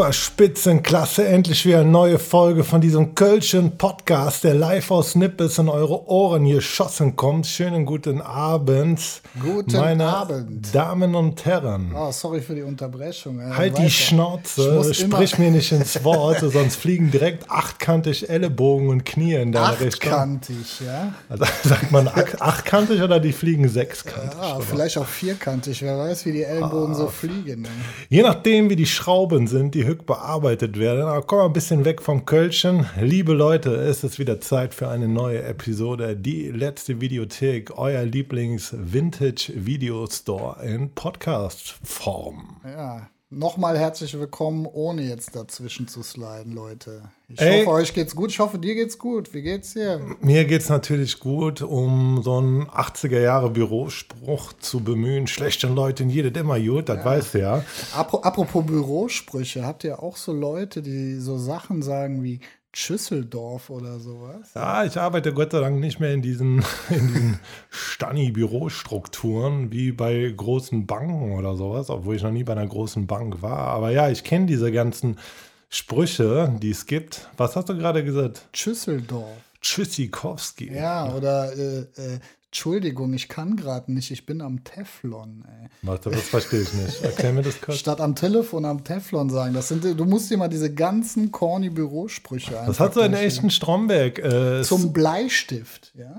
Super Spitzenklasse, endlich wieder eine neue Folge von diesem Kölschen Podcast, der live aus Nippes in eure Ohren geschossen kommt. Schönen guten Abend. Guten meine Abend. Damen und Herren. Oh, sorry für die Unterbrechung. Ja, halt du die ja, Schnauze, sprich mir nicht ins Wort, sonst fliegen direkt achtkantig Ellenbogen und Knie in deine Richtung. Achtkantig, ja. Also, sagt man acht- achtkantig oder die fliegen sechskantig? Oder? vielleicht auch vierkantig. Wer weiß, wie die Ellenbogen Ah. so fliegen. ey. Je nachdem, wie die Schrauben sind, die Hück bearbeitet werden. Aber kommen wir ein bisschen weg vom Kölschen. Liebe Leute, es ist wieder Zeit für eine neue Episode. Die letzte Videothek, euer Lieblings-Vintage-Video-Store in Podcast-Form. Ja. Nochmal herzlich willkommen, ohne jetzt dazwischen zu sliden, Leute. Ich Ey. hoffe, euch geht's gut. Ich hoffe, dir geht's gut. Wie geht's dir? Mir geht es natürlich gut, um so einen 80er-Jahre-Bürospruch zu bemühen. Schlechte Leute in jedem immer gut, das weißt du ja. Apro- Apropos Bürosprüche, habt ihr auch so Leute, die so Sachen sagen wie Schüsseldorf oder sowas? Ja, ich arbeite Gott sei Dank nicht mehr in diesen, in diesen Stani-Bürostrukturen wie bei großen Banken oder sowas, obwohl ich noch nie bei einer großen Bank war. Aber ja, ich kenne diese ganzen Sprüche, die es gibt. Was hast du gerade gesagt? Schüsseldorf. Tschüssikowski. Ja, oder äh, äh, Entschuldigung, ich kann gerade nicht, ich bin am Teflon. Ey. Warte, das verstehe ich nicht. Erklär mir das kurz. Statt am Telefon am Teflon sagen. Das sind, du musst dir mal diese ganzen corny Bürosprüche einfach Das hat so einen echten Stromberg. Äh, Zum Bleistift, ja?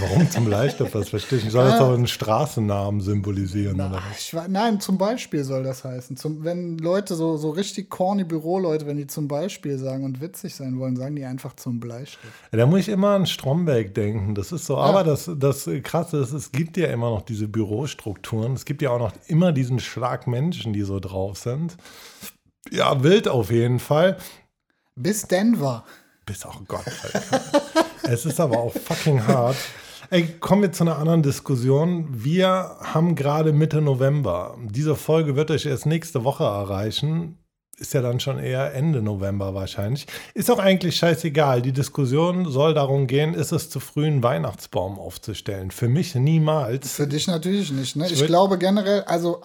warum zum Bleistift? Das verstehe ich nicht. Soll das doch einen Straßennamen symbolisieren? Oder? Ach, ich, nein, zum Beispiel soll das heißen. Zum, wenn Leute so, so richtig corny Büroleute, wenn die zum Beispiel sagen und witzig sein wollen, sagen die einfach zum Bleistift. Ja, Da muss ich immer an Stromberg denken. Das ist so, aber das, das Krasse ist, es gibt ja immer noch diese Bürostrukturen. Es gibt ja auch noch immer diesen Schlag Menschen, die so drauf sind. Ja, wild auf jeden Fall. Bis Denver. Bis auch Gott. Alter. es ist aber auch fucking hart. Ey, kommen wir zu einer anderen Diskussion. Wir haben gerade Mitte November. Diese Folge wird euch erst nächste Woche erreichen. Ist ja dann schon eher Ende November wahrscheinlich. Ist auch eigentlich scheißegal. Die Diskussion soll darum gehen, ist es zu früh, einen Weihnachtsbaum aufzustellen? Für mich niemals. Für dich natürlich nicht. Ne? Ich würd- glaube generell, also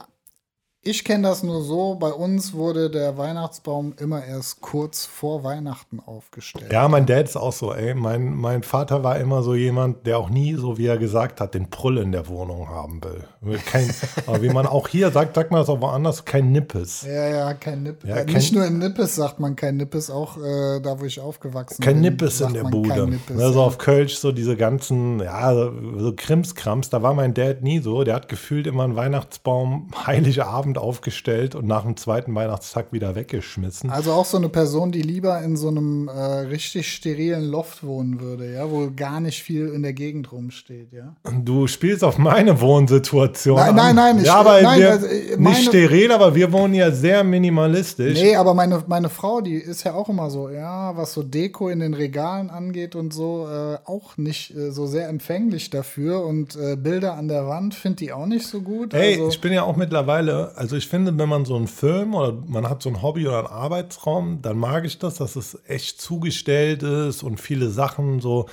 ich kenne das nur so, bei uns wurde der Weihnachtsbaum immer erst kurz vor Weihnachten aufgestellt. Ja, mein Dad ist auch so, ey. Mein, mein Vater war immer so jemand, der auch nie, so wie er gesagt hat, den Prull in der Wohnung haben will. Kein, aber wie man auch hier sagt, sagt man das auch woanders, kein Nippes. Ja, ja, kein Nippes. Ja, äh, kein- nicht nur in Nippes sagt man kein Nippes, auch äh, da, wo ich aufgewachsen Kein bin. Nippes in der Bude. Kein Nippes, Ne, so ja. auf Kölsch, so diese ganzen, ja, so Krimskrams, da war mein Dad nie so. Der hat gefühlt immer einen Weihnachtsbaum Heiligabend aufgestellt und nach dem zweiten Weihnachtstag wieder weggeschmissen. Also auch so eine Person, die lieber in so einem äh, richtig sterilen Loft wohnen würde, ja, wo gar nicht viel in der Gegend rumsteht, ja. Du spielst auf meine Wohnsituation. Nein, an. nein, nein, ich- ja, aber nein, wir, also, äh, meine- nicht steril, aber wir wohnen ja sehr minimalistisch. Nee, aber meine, meine Frau, die ist ja auch immer so, ja, was so Deko in den Regalen angeht und so, äh, auch nicht äh, so sehr empfänglich dafür. Und äh, Bilder an der Wand findet die auch nicht so gut. Ey, also, ich bin ja auch mittlerweile, also ich finde, wenn man so einen Film oder man hat so ein Hobby oder einen Arbeitsraum, dann mag ich das, dass es echt zugestellt ist und viele Sachen so,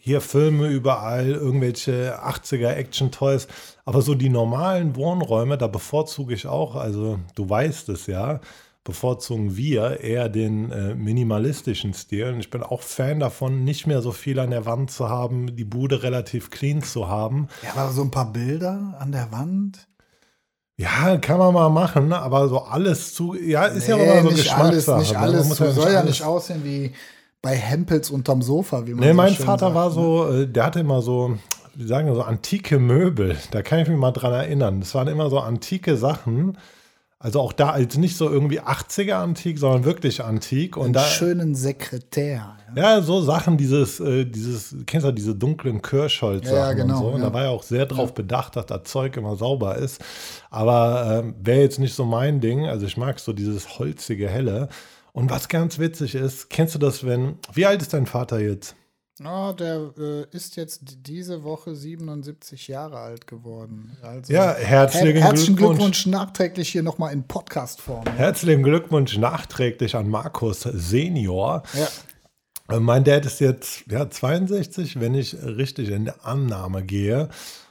hier Filme überall, irgendwelche 80er Action-Toys, aber so die normalen Wohnräume, da bevorzuge ich auch, also du weißt es ja, bevorzugen wir eher den äh, minimalistischen Stil. Und ich bin auch Fan davon, nicht mehr so viel an der Wand zu haben, die Bude relativ clean zu haben. ja, aber so ein paar Bilder an der Wand. Ja, kann man mal machen, ne? aber so alles zu. Ja, ist ja Nee, immer so nicht alles, Geschmackssache. nicht ne? Alles. muss Du soll ja nicht aussehen wie bei Hempels unterm Sofa, wie man Nee, so mein Vater sagt, war ne? so, äh, der hatte immer so, wie sagen wir so, antike Möbel. Da kann ich mich mal dran erinnern. Das waren immer so antike Sachen. Also auch da, als nicht so irgendwie 80er antik, sondern wirklich antik. Und Einen da, schönen Sekretär. Ja. so Sachen, dieses, äh, dieses, kennst du diese dunklen Kirschholz-Sachen Ja, ja, genau, und so. Und da war ja auch sehr drauf bedacht, dass das Zeug immer sauber ist. Aber ähm, wäre jetzt nicht so mein Ding. Also ich mag so dieses holzige, helle. Und was ganz witzig ist, kennst du das, wenn, wie alt ist dein Vater jetzt? Oh, der äh, ist jetzt diese Woche 77 Jahre alt geworden. Also, Ja, herzlichen her herzlichen Glückwunsch. Glückwunsch nachträglich hier nochmal in Podcast-Form. Ja. Herzlichen Glückwunsch nachträglich an Markus Senior. Ja. Äh, Mein Dad ist jetzt ja, 62, wenn ich richtig in der Annahme gehe.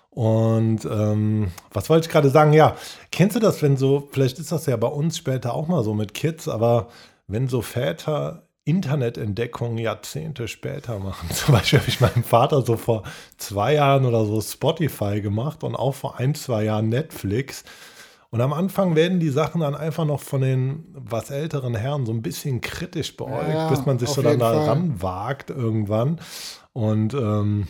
Und ähm, was wollte ich gerade sagen? Ja, kennst du das, wenn so, vielleicht ist das ja bei uns später auch mal so mit Kids, aber wenn so Väter Internetentdeckung Jahrzehnte später machen. Zum Beispiel habe ich meinem Vater so vor zwei Jahren oder so Spotify gemacht und auch vor ein, zwei Jahren Netflix. Und am Anfang werden die Sachen dann einfach noch von den was älteren Herren so ein bisschen kritisch beäugt, ja, bis man sich so dann da ranwagt irgendwann. Und ähm,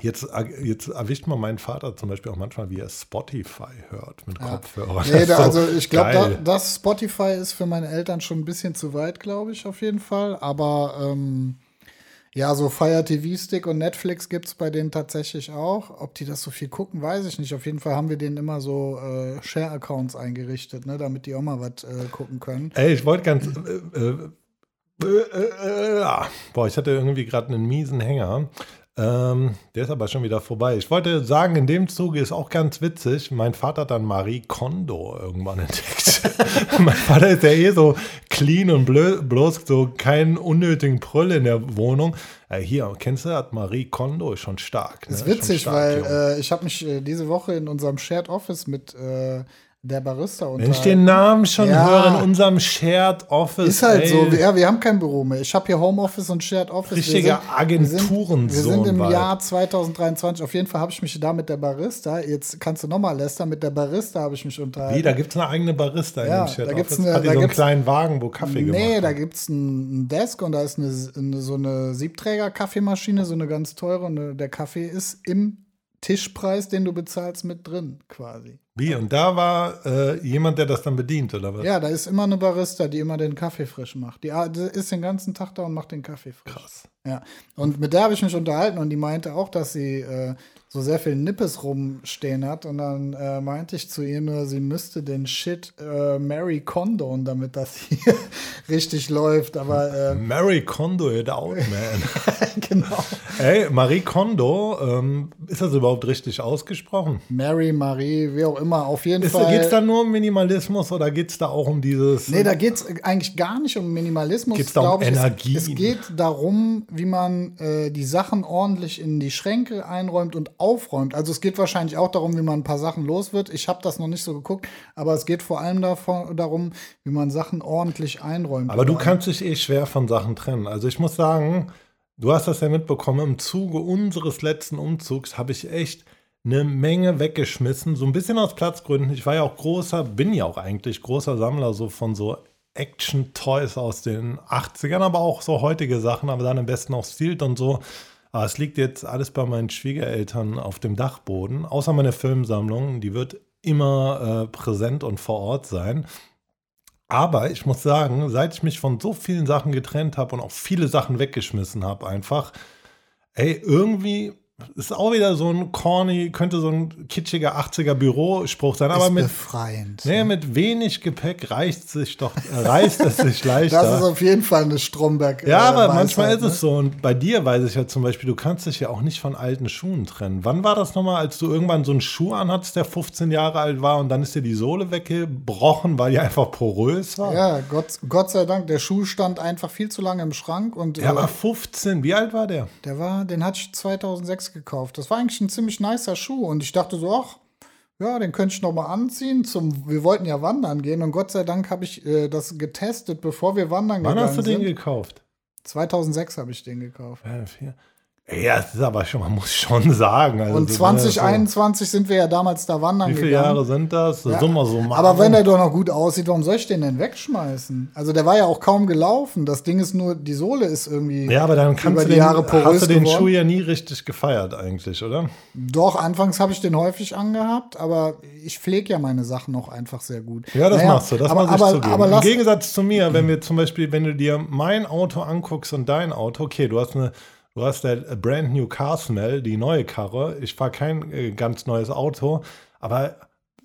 Jetzt, jetzt erwischt man meinen Vater zum Beispiel auch manchmal, wie er Spotify hört mit ja. Kopfhörern. Nee, da, also ich glaube, da, das Spotify ist für meine Eltern schon ein bisschen zu weit, glaube ich, auf jeden Fall. Aber ähm, ja, so Fire TV Stick und Netflix gibt es bei denen tatsächlich auch. Ob die das so viel gucken, weiß ich nicht. Auf jeden Fall haben wir denen immer so äh, Share-Accounts eingerichtet, ne, damit die auch mal was äh, gucken können. Ey, ich wollte ganz. Äh, äh, äh, äh boah, ich hatte irgendwie gerade einen miesen Hänger. Ähm, der ist aber schon wieder vorbei. Ich wollte sagen, in dem Zuge ist auch ganz witzig, mein Vater hat dann Marie Kondo irgendwann entdeckt. mein Vater ist ja eh so clean und bloß so keinen unnötigen Brüll in der Wohnung. Ja, hier, kennst du, hat Marie Kondo ist schon stark. Ne? Das ist witzig, stark, weil äh, ich habe mich äh, diese Woche in unserem Shared Office mit äh, der Barista unter. Wenn ich den Namen schon ja. höre in unserem Shared Office. Ist halt ey. so. Ja, wir haben kein Büro mehr. Ich habe hier Homeoffice und Shared Office. Richtiger Agenturen. Wir sind, wir sind im bald. Jahr 2023. Auf jeden Fall habe ich mich da mit der Barista. Jetzt kannst du nochmal lästern. Mit der Barista habe ich mich unterhalten. Wie? Da gibt es eine eigene Barista ja, in dem Shared da gibt's Office. Eine, Hat da so einen kleinen Wagen, wo Kaffee nee, gemacht Nee, da gibt es einen Desk und da ist eine, eine so eine Siebträger-Kaffeemaschine, so eine ganz teure. Und der Kaffee ist im Tischpreis, den du bezahlst, mit drin, quasi. Wie? Und da war äh, jemand, der das dann bedient, oder was? Ja, da ist immer eine Barista, die immer den Kaffee frisch macht. Die, die ist den ganzen Tag da und macht den Kaffee frisch. Krass. Ja. Und mit der habe ich mich unterhalten und die meinte auch, dass sie äh, so sehr viel Nippes rumstehen hat. Und dann äh, meinte ich zu ihr nur, sie müsste den Shit äh, Mary Condon, damit das hier richtig läuft. Aber äh, Mary Kondo it out, man. genau. Ey, Marie Kondo, ähm, ist das überhaupt richtig ausgesprochen? Mary, Marie, wie auch immer, auf jeden ist, Fall. Geht es da nur um Minimalismus oder geht es da auch um dieses. Nee, da geht es eigentlich gar nicht um Minimalismus. Geht es da um Energie? Es, es, geht darum, wie man äh, die Sachen ordentlich in die Schränke einräumt und aufräumt. Also es geht wahrscheinlich auch darum, wie man ein paar Sachen los wird. Ich habe das noch nicht so geguckt, aber es geht vor allem davon, darum, wie man Sachen ordentlich einräumt. Aber du kannst dich eh schwer von Sachen trennen. Also ich muss sagen, du hast das ja mitbekommen, im Zuge unseres letzten Umzugs habe ich echt eine Menge weggeschmissen, so ein bisschen aus Platzgründen. Ich war ja auch großer, bin ja auch eigentlich großer Sammler so von so Action-Toys aus den 80ern, aber auch so heutige Sachen, aber dann am besten auch Stilt und so. Aber es liegt jetzt alles bei meinen Schwiegereltern auf dem Dachboden, außer meine Filmsammlung, die wird immer äh, präsent und vor Ort sein. Aber ich muss sagen, seit ich mich von so vielen Sachen getrennt habe und auch viele Sachen weggeschmissen habe, einfach, ey, irgendwie ist auch wieder so ein corny, könnte so ein kitschiger 80er Bürospruch sein, aber mit, befreiend. Nee, mit wenig Gepäck reicht sich doch, reißt es sich leichter. Das ist auf jeden Fall eine Stromberg. Ja, aber Weisheit, manchmal ist ne? es so. Und bei dir weiß ich ja zum Beispiel, du kannst dich ja auch nicht von alten Schuhen trennen. Wann war das nochmal, als du irgendwann so einen Schuh anhattest, der 15 Jahre alt war und dann ist dir die Sohle weggebrochen, weil die einfach porös war? Ja, Gott, Gott sei Dank. Der Schuh stand einfach viel zu lange im Schrank. Und, ja, aber 15, wie alt war der? Der war, den hatte ich 2006 gekauft. Das war eigentlich ein ziemlich nicer Schuh und ich dachte so, ach, ja, den könnte ich noch mal anziehen. Zum, wir wollten ja wandern gehen und Gott sei Dank habe ich äh, das getestet, bevor wir wandern Wann gegangen sind. Wann hast du den gekauft? 2006 habe ich den gekauft. Ja, ja, das ist aber schon, man muss schon sagen. Also und 2021 so, sind wir ja damals da wandern Wie viele gegangen. Jahre sind das? das ja, so aber wenn der doch noch gut aussieht, warum soll ich den denn wegschmeißen? Also der war ja auch kaum gelaufen. Das Ding ist nur, die Sohle ist irgendwie Ja, aber dann kannst über du die den, Jahre porös hast du den geworden. Schuh ja nie richtig gefeiert eigentlich, oder? Doch, anfangs habe ich den häufig angehabt, aber ich pflege ja meine Sachen auch einfach sehr gut. Ja, das naja, machst du, das aber, ich aber, aber Im Gegensatz zu mir, wenn wir zum Beispiel, wenn du dir mein Auto anguckst und dein Auto, okay, du hast eine Du hast der Brand New Car Smell, die neue Karre. Ich fahre kein äh, ganz neues Auto, aber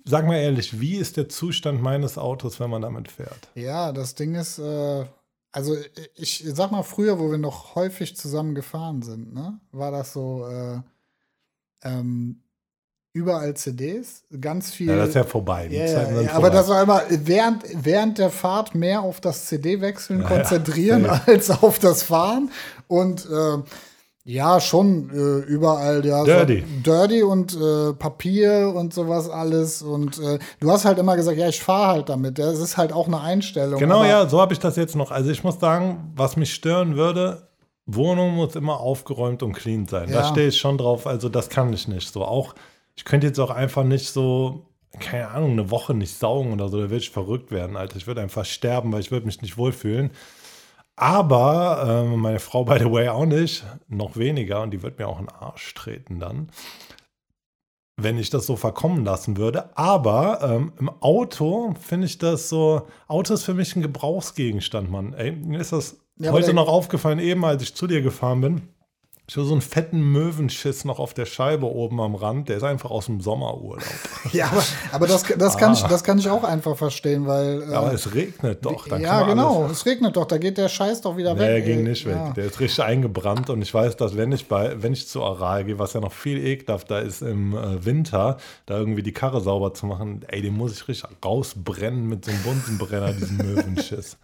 sag mal ehrlich, wie ist der Zustand meines Autos, wenn man damit fährt? Ja, das Ding ist, äh, also ich sag mal, früher, wo wir noch häufig zusammen gefahren sind, ne, war das so, äh, ähm, überall CDs, ganz viel. Ja, das ist ja vorbei. Ja, ja, ja, aber das war immer während, während der Fahrt mehr auf das CD-Wechseln konzentrieren als auf das Fahren. Und äh, Ja, schon äh, überall, ja. Dirty. So, dirty und äh, Papier und sowas alles. Und äh, du hast halt immer gesagt, ja, ich fahre halt damit. Das ist halt auch eine Einstellung. Genau, ja, so habe ich das jetzt noch. Also ich muss sagen, was mich stören würde, Wohnung muss immer aufgeräumt und clean sein. Ja. Da stehe ich schon drauf. Also das kann ich nicht so. Auch, ich könnte jetzt auch einfach nicht so, keine Ahnung, eine Woche nicht saugen oder so. Da würde ich verrückt werden, Alter. Ich würde einfach sterben, weil ich würde mich nicht wohlfühlen. Aber äh, meine Frau, by the way, auch nicht. Noch weniger. Und die wird mir auch in den Arsch treten dann. Wenn ich das so verkommen lassen würde. Aber ähm, im Auto finde ich das so. Auto ist für mich ein Gebrauchsgegenstand, Mann. Ey, mir ist das ja, heute noch aufgefallen, eben als ich zu dir gefahren bin. Ich habe so einen fetten Möwenschiss noch auf der Scheibe oben am Rand. Der ist einfach aus dem Sommerurlaub. ja, aber, aber das, das, kann ah. ich, das kann ich auch einfach verstehen, weil. Äh, aber es regnet doch. ja, genau. Es regnet doch. Da geht der Scheiß doch wieder nee, weg. Der ging nicht ja. weg. Der ist richtig eingebrannt. Und ich weiß, dass wenn ich, bei, wenn ich zu Aral gehe, was ja noch viel ekelhafter ist im äh, Winter, da irgendwie die Karre sauber zu machen, ey, den muss ich richtig rausbrennen mit so einem Bunsenbrenner, diesen Möwenschiss.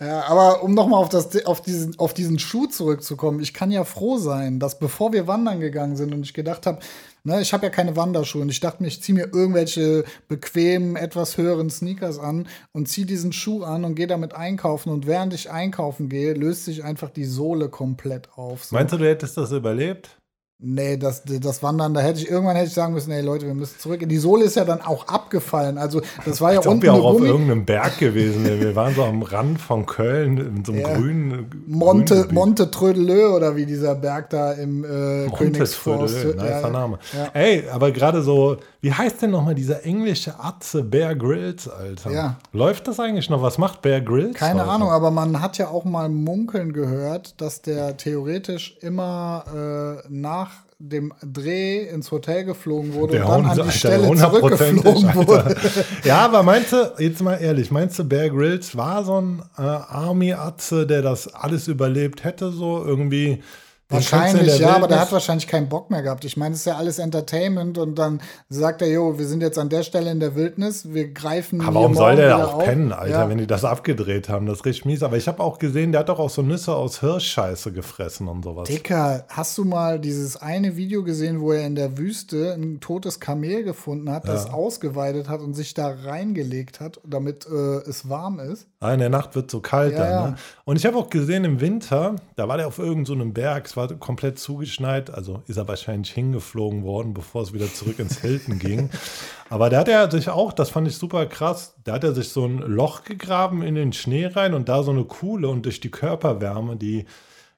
Ja, aber um nochmal auf, auf, diesen, auf diesen Schuh zurückzukommen, ich kann ja froh sein, sein, dass bevor wir wandern gegangen sind und ich gedacht habe, ne, ich habe ja keine Wanderschuhe und ich dachte mir, ich ziehe mir irgendwelche bequemen, etwas höheren Sneakers an und ziehe diesen Schuh an und gehe damit einkaufen und während ich einkaufen gehe, löst sich einfach die Sohle komplett auf. So. Meinst du, du hättest das überlebt? Nee, das, das Wandern, da hätte ich irgendwann hätte ich sagen müssen, ey Leute, wir müssen zurück. Die Sohle ist ja dann auch abgefallen. Also das war ja Als unten. Wir auch auf irgendeinem Berg gewesen. wir waren so am Rand von Köln in so einem ja. grünen. Monte, grünen Monte Trödelö oder wie dieser Berg da im äh, Königsforst. Nicer ja, Name. Ja. Ey, aber gerade so, wie heißt denn nochmal dieser englische Atze Bear Grylls, Alter? Ja. Läuft das eigentlich noch? Was macht Bear Grylls? Keine heute? Ahnung, aber man hat ja auch mal munkeln gehört, dass der theoretisch immer äh, nach dem Dreh ins Hotel geflogen wurde der und dann an die Alter, Stelle zurückgeflogen wurde. ja, aber meinst du, jetzt mal ehrlich, meinst du, Bear Grylls war so ein äh, Army-Atze, der das alles überlebt hätte, so irgendwie Wahrscheinlich, ja, aber der hat wahrscheinlich keinen Bock mehr gehabt. Ich meine, es ist ja alles Entertainment und dann sagt er, jo, wir sind jetzt an der Stelle in der Wildnis, wir greifen. Aber warum soll der da auch auf? pennen, Alter, ja. wenn die das abgedreht haben? Das ist richtig mies. Aber ich habe auch gesehen, der hat doch auch so Nüsse aus Hirschscheiße gefressen und sowas. Dicker, hast du mal dieses eine Video gesehen, wo er in der Wüste ein totes Kamel gefunden hat, ja. das ausgeweidet hat und sich da reingelegt hat, damit äh, es warm ist? Ah, in der Nacht wird so kalt ja, dann. Ne? Und ich habe auch gesehen, im Winter, da war der auf irgendeinem so Berg, es war war komplett zugeschneit, also ist er wahrscheinlich hingeflogen worden, bevor es wieder zurück ins Hilton ging. Aber da hat er sich auch, das fand ich super krass, da hat er sich so ein Loch gegraben in den Schnee rein und da so eine Kuhle und durch die Körperwärme, die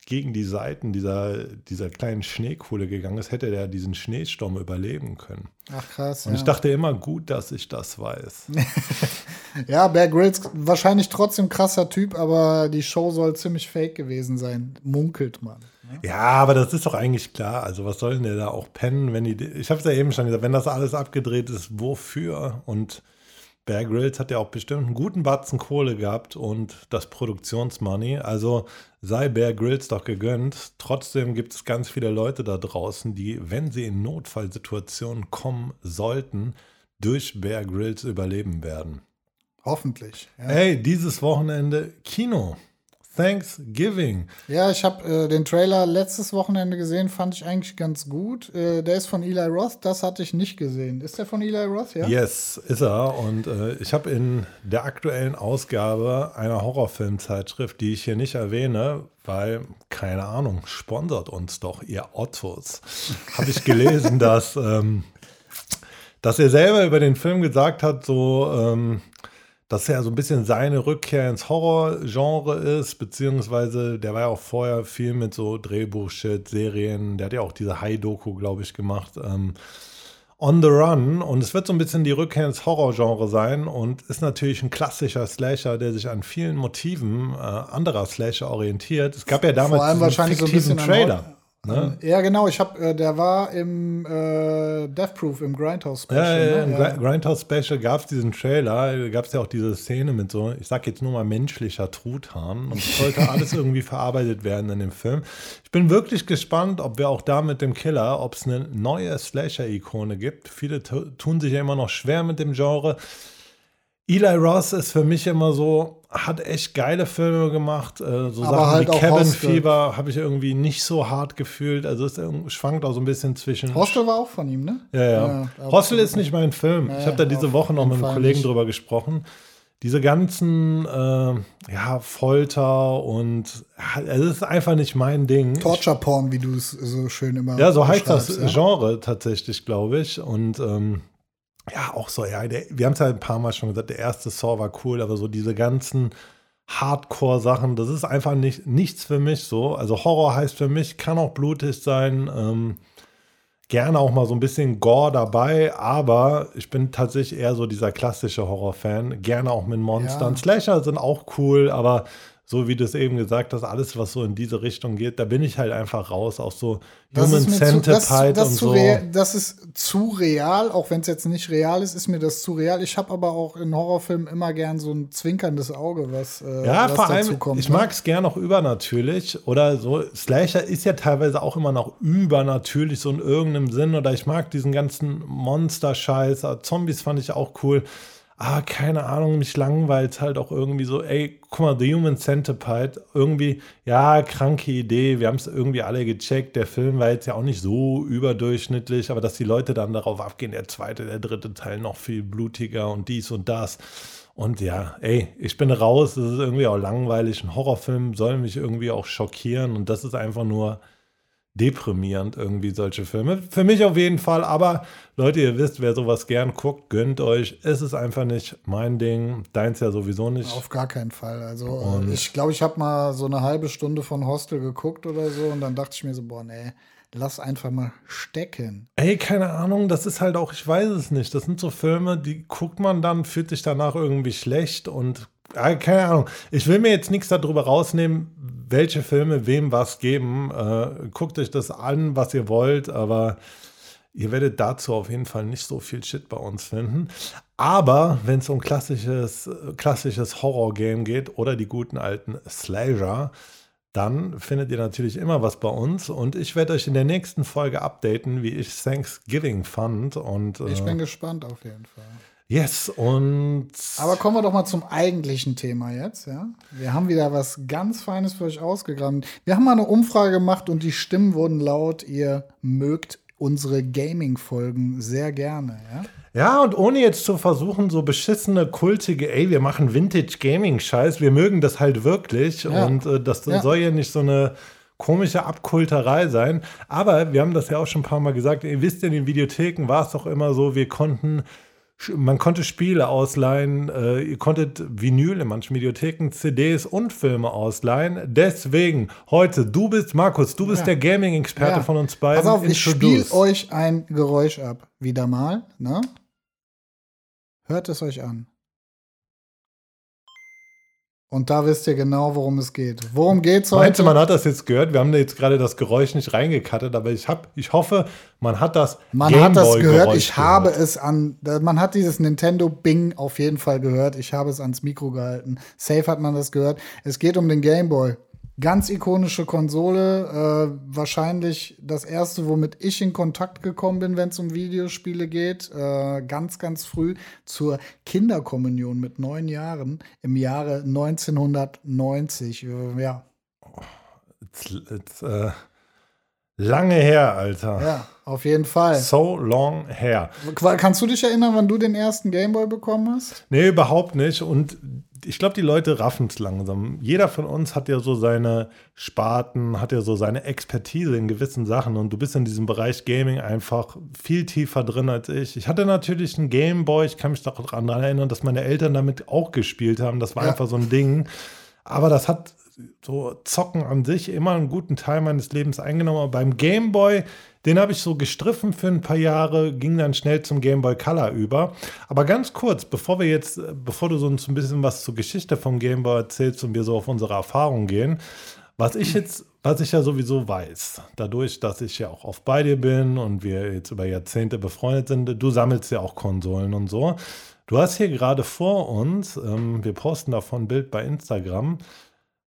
gegen die Seiten dieser, dieser kleinen Schneekuhle gegangen ist, hätte er diesen Schneesturm überleben können. Ach krass. Und ja. ich dachte immer, gut, dass ich das weiß. ja, Bear Grylls wahrscheinlich trotzdem krasser Typ, aber die Show soll ziemlich fake gewesen sein, munkelt man. Ja, aber das ist doch eigentlich klar. Also was soll denn der da auch pennen, wenn die, ich habe es ja eben schon gesagt, wenn das alles abgedreht ist, wofür? Und Bear Grylls hat ja auch bestimmt einen guten Batzen Kohle gehabt und das Produktionsmoney. Also sei Bear Grylls doch gegönnt. Trotzdem gibt es ganz viele Leute da draußen, die, wenn sie in Notfallsituationen kommen sollten, durch Bear Grylls überleben werden. Hoffentlich. Ja. Hey, dieses Wochenende Kino. Thanksgiving. Ja, ich habe äh, den Trailer letztes Wochenende gesehen, fand ich eigentlich ganz gut. Äh, der ist von Eli Roth, das hatte ich nicht gesehen. Ist der von Eli Roth, ja? Yes, ist er. Und äh, ich habe in der aktuellen Ausgabe einer Horrorfilmzeitschrift, die ich hier nicht erwähne, weil, keine Ahnung, sponsert uns doch, ihr Ottos, habe ich gelesen, dass, ähm, dass er selber über den Film gesagt hat, so, ähm, dass er so ein bisschen seine Rückkehr ins Horrorgenre ist, beziehungsweise der war ja auch vorher viel mit so Drehbuchshit, Serien, der hat ja auch diese High-Doku, glaube ich, gemacht. Ähm, On the Run und es wird so ein bisschen die Rückkehr ins Horrorgenre sein und ist natürlich ein klassischer Slasher, der sich an vielen Motiven äh, anderer Slasher orientiert. Es gab ja damals Vor allem wahrscheinlich so ein bisschen Trailer. Ne? Ja, genau. Ich habe, äh, der war im äh, Death Proof im Grindhouse Special. Ja, ja, ne? im ja. Grindhouse Special gab es diesen Trailer, gab es ja auch diese Szene mit so, ich sag jetzt nur mal menschlicher Truthahn und es sollte alles irgendwie verarbeitet werden in dem Film. Ich bin wirklich gespannt, ob wir auch da mit dem Killer, ob es eine neue Slasher-Ikone gibt. Viele tun sich ja immer noch schwer mit dem Genre. Eli Ross ist für mich immer so hat echt geile Filme gemacht. Äh, so Sachen halt wie Cabin Hostel. Fever habe ich irgendwie nicht so hart gefühlt. Also es schwankt auch so ein bisschen zwischen. Hostel war auch von ihm, ne? Ja, ja. Ja, Hostel ist nicht mein Film. Nee, ich habe da diese Woche noch mit einem Kollegen nicht. drüber gesprochen. Diese ganzen äh, ja, Folter und ja, es ist einfach nicht mein Ding. Torture Porn, wie du es so schön immer Ja, so heißt das ja? Genre tatsächlich, glaube ich. Und ähm, ja, auch so, ja, der, wir haben es ja ein paar Mal schon gesagt, der erste Saw war cool, aber so diese ganzen Hardcore-Sachen, das ist einfach nicht, nichts für mich so. Also Horror heißt für mich, kann auch blutig sein, ähm, gerne auch mal so ein bisschen Gore dabei, aber ich bin tatsächlich eher so dieser klassische Horror-Fan, gerne auch mit Monstern. Ja. Slasher sind auch cool, aber so wie du es eben gesagt hast, alles, was so in diese Richtung geht, da bin ich halt einfach raus, auch so Human Centipede und so. rea- das ist zu real, auch wenn es jetzt nicht real ist, ist mir das zu real. Ich habe aber auch in Horrorfilmen immer gern so ein zwinkerndes Auge, was, äh, Ja, was vor dazu allem, kommt. ich ne? mag es gern auch übernatürlich oder so. Slasher ist ja teilweise auch immer noch übernatürlich, so in irgendeinem Sinn. Oder ich mag diesen ganzen Monster-Scheiß. Zombies fand ich auch cool. Ah, keine Ahnung, mich langweilt halt auch irgendwie so, ey, guck mal, The Human Centipede, irgendwie, ja, kranke Idee, wir haben es irgendwie alle gecheckt, der Film war jetzt ja auch nicht so überdurchschnittlich, aber dass die Leute dann darauf abgehen, der zweite, der dritte Teil noch viel blutiger und dies und das. Und ja, ey, ich bin raus, das ist irgendwie auch langweilig, ein Horrorfilm soll mich irgendwie auch schockieren und das ist einfach nur deprimierend irgendwie solche Filme. Für mich auf jeden Fall, aber Leute, ihr wisst, wer sowas gern guckt, gönnt euch. Es ist einfach nicht mein Ding, deins ja sowieso nicht. Auf gar keinen Fall. Also Und- ich glaube, ich habe mal so eine halbe Stunde von Hostel geguckt oder so und dann dachte ich mir so, boah, nee, lass einfach mal stecken. Ey, keine Ahnung, das ist halt auch, ich weiß es nicht. Das sind so Filme, die guckt man dann, fühlt sich danach irgendwie schlecht und äh, keine Ahnung. Ich will mir jetzt nichts darüber rausnehmen, welche Filme wem was geben. Äh, guckt euch das an, was ihr wollt, aber ihr werdet dazu auf jeden Fall nicht so viel Shit bei uns finden. Aber wenn es um klassisches, klassisches Horror-Game geht oder die guten alten Slasher, dann findet ihr natürlich immer was bei uns und ich werde euch in der nächsten Folge updaten, wie ich Thanksgiving fand und Ich äh, bin gespannt auf jeden Fall. Yes und Aber kommen wir doch mal zum eigentlichen Thema jetzt, ja? Wir haben wieder was ganz Feines für euch ausgegraben. Wir haben mal eine Umfrage gemacht und die Stimmen wurden laut. Ihr mögt unsere Gaming-Folgen sehr gerne, ja? ja und ohne jetzt zu versuchen so beschissene kultige, ey wir machen Vintage Gaming Scheiß, wir mögen das halt wirklich Ja. und äh, das Ja. soll ja nicht so eine komische Abkulterei sein, aber wir haben das ja auch schon ein paar Mal gesagt, ihr wisst in den Videotheken war es doch immer so, wir konnten man konnte Spiele ausleihen, äh, ihr konntet Vinyl in manchen Videotheken, CDs und Filme ausleihen. Deswegen heute, du bist, Markus, du bist Ja. der Gaming-Experte Ja. von uns beiden. Pass auf, ich spiele euch ein Geräusch ab. Wieder mal, ne? Hört es euch an. Und da wisst ihr genau, worum es geht. Worum geht's heute? Meinst du, man hat das jetzt gehört? Wir haben da jetzt gerade das Geräusch nicht reingekattet, aber ich, hab, ich hoffe, man hat das Man hat das gehört, ich habe es an, man hat dieses Nintendo Bing auf jeden Fall gehört. Ich habe es ans Mikro gehalten. Safe hat man das gehört. Es geht um den Game Boy. Ganz ikonische Konsole, äh, wahrscheinlich das erste, womit ich in Kontakt gekommen bin, wenn es um Videospiele geht. Äh, ganz, ganz früh zur Kinderkommunion mit neun Jahren im Jahre 1990. Äh, ja, It's, it's, äh, lange her, Alter. ja, auf jeden Fall. So long her. Kannst du dich erinnern, wann du den ersten Game Boy bekommen hast? Nee, überhaupt nicht. Und ich glaube, die Leute raffen es langsam. Jeder von uns hat ja so seine Sparten, hat ja so seine Expertise in gewissen Sachen. Und du bist in diesem Bereich Gaming einfach viel tiefer drin als ich. Ich hatte natürlich einen Gameboy. Ich kann mich daran erinnern, dass meine Eltern damit auch gespielt haben. Das war Ja. einfach so ein Ding. Aber das hat so Zocken an sich immer einen guten Teil meines Lebens eingenommen. Aber beim Gameboy, den habe ich so gestriffen für ein paar Jahre, ging dann schnell zum Gameboy Color über. Aber ganz kurz, bevor wir jetzt, äh, bevor du so ein bisschen was zur Geschichte vom Gameboy erzählst und wir so auf unsere Erfahrung gehen, was ich jetzt, was ich ja sowieso weiß, dadurch, dass ich ja auch oft bei dir bin und wir jetzt über Jahrzehnte befreundet sind, du sammelst ja auch Konsolen und so. Du hast hier gerade vor uns, ähm, wir posten davon ein Bild bei Instagram,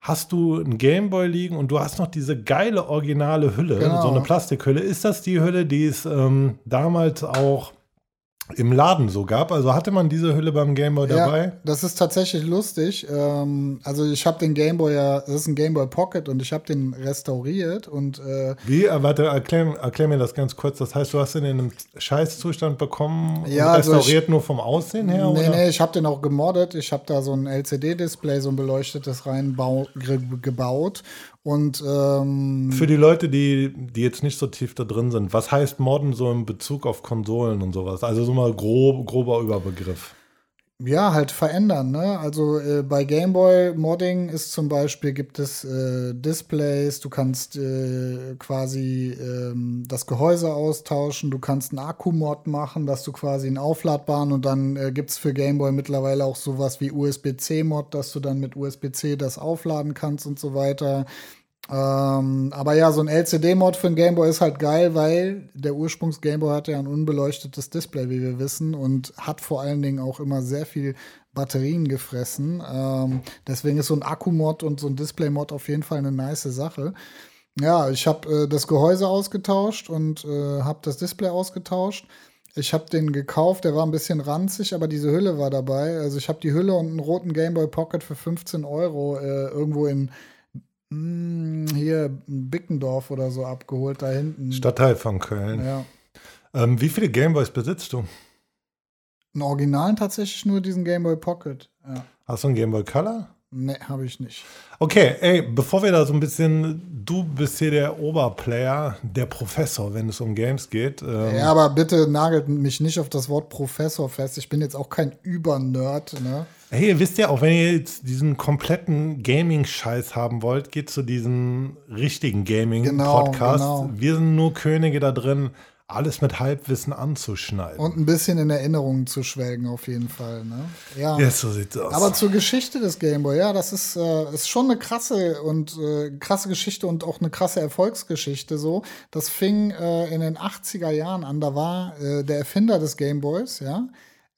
hast du einen Gameboy liegen und du hast noch diese geile originale Hülle, Genau. so eine Plastikhülle. Ist das die Hülle, die es ähm, damals auch im Laden so gab. Also hatte man diese Hülle beim Gameboy dabei? Ja, das ist tatsächlich lustig. Ähm, also ich habe den Gameboy ja, das ist ein Gameboy Pocket und ich habe den restauriert und äh, Wie? Äh, warte, erklär, erklär, mir das ganz kurz. Das heißt, du hast den in einem Scheißzustand bekommen ja, also restauriert ich, nur vom Aussehen her? Nee, oder? nee, ich habe den auch gemoddet. Ich habe da so ein LCD-Display, so ein beleuchtetes reingebaut und ähm, für die Leute, die, die jetzt nicht so tief da drin sind, was heißt Modden so in Bezug auf Konsolen und sowas? Also so mal grob, grober Überbegriff. Ja, halt verändern. Ne? Also äh, bei Gameboy Modding ist zum Beispiel gibt es äh, Displays, du kannst äh, quasi ähm, das Gehäuse austauschen, du kannst einen Akku-Mod machen, dass du quasi einen aufladbaren und dann äh, gibt es für Gameboy mittlerweile auch sowas wie USB-C-Mod, dass du dann mit USB-C das aufladen kannst und so weiter. Ähm, aber ja, so ein LCD-Mod für ein Gameboy ist halt geil, weil der Ursprungs-Gameboy hat ja ein unbeleuchtetes Display, wie wir wissen, und hat vor allen Dingen auch immer sehr viel Batterien gefressen. Ähm, deswegen ist so ein Akku-Mod und so ein Display-Mod auf jeden Fall eine nice Sache. Ja, ich habe äh, das Gehäuse ausgetauscht und äh, habe das Display ausgetauscht. Ich habe den gekauft, der war ein bisschen ranzig, aber diese Hülle war dabei. Also ich habe die Hülle und einen roten Gameboy Pocket für 15 Euro äh, irgendwo in hier Bickendorf oder so abgeholt, da hinten. Stadtteil von Köln. Ja. Ähm, wie viele Gameboys besitzt du? Einen Originalen tatsächlich nur diesen Gameboy Pocket. Ja. Hast du einen Gameboy Color? Nee, habe ich nicht. Okay, ey, bevor wir da so ein bisschen, du bist hier der Oberplayer, der Professor, wenn es um Games geht. Ähm ja, aber bitte nagelt mich nicht auf das Wort Professor fest. Ich bin jetzt auch kein Übernerd, ne? Hey, ihr wisst ja, auch wenn ihr jetzt diesen kompletten Gaming-Scheiß haben wollt, geht zu diesem richtigen Gaming-Podcast. Genau, genau. Wir sind nur Könige da drin, alles mit Halbwissen anzuschneiden. Und ein bisschen in Erinnerungen zu schwelgen, auf jeden Fall. Ne? Ja. ja, so sieht's aus. Aber zur Geschichte des Gameboy, ja, das ist, äh, ist schon eine krasse und äh, krasse Geschichte und auch eine krasse Erfolgsgeschichte. So, das fing äh, in den 80er Jahren an. Da war äh, der Erfinder des Gameboys, ja,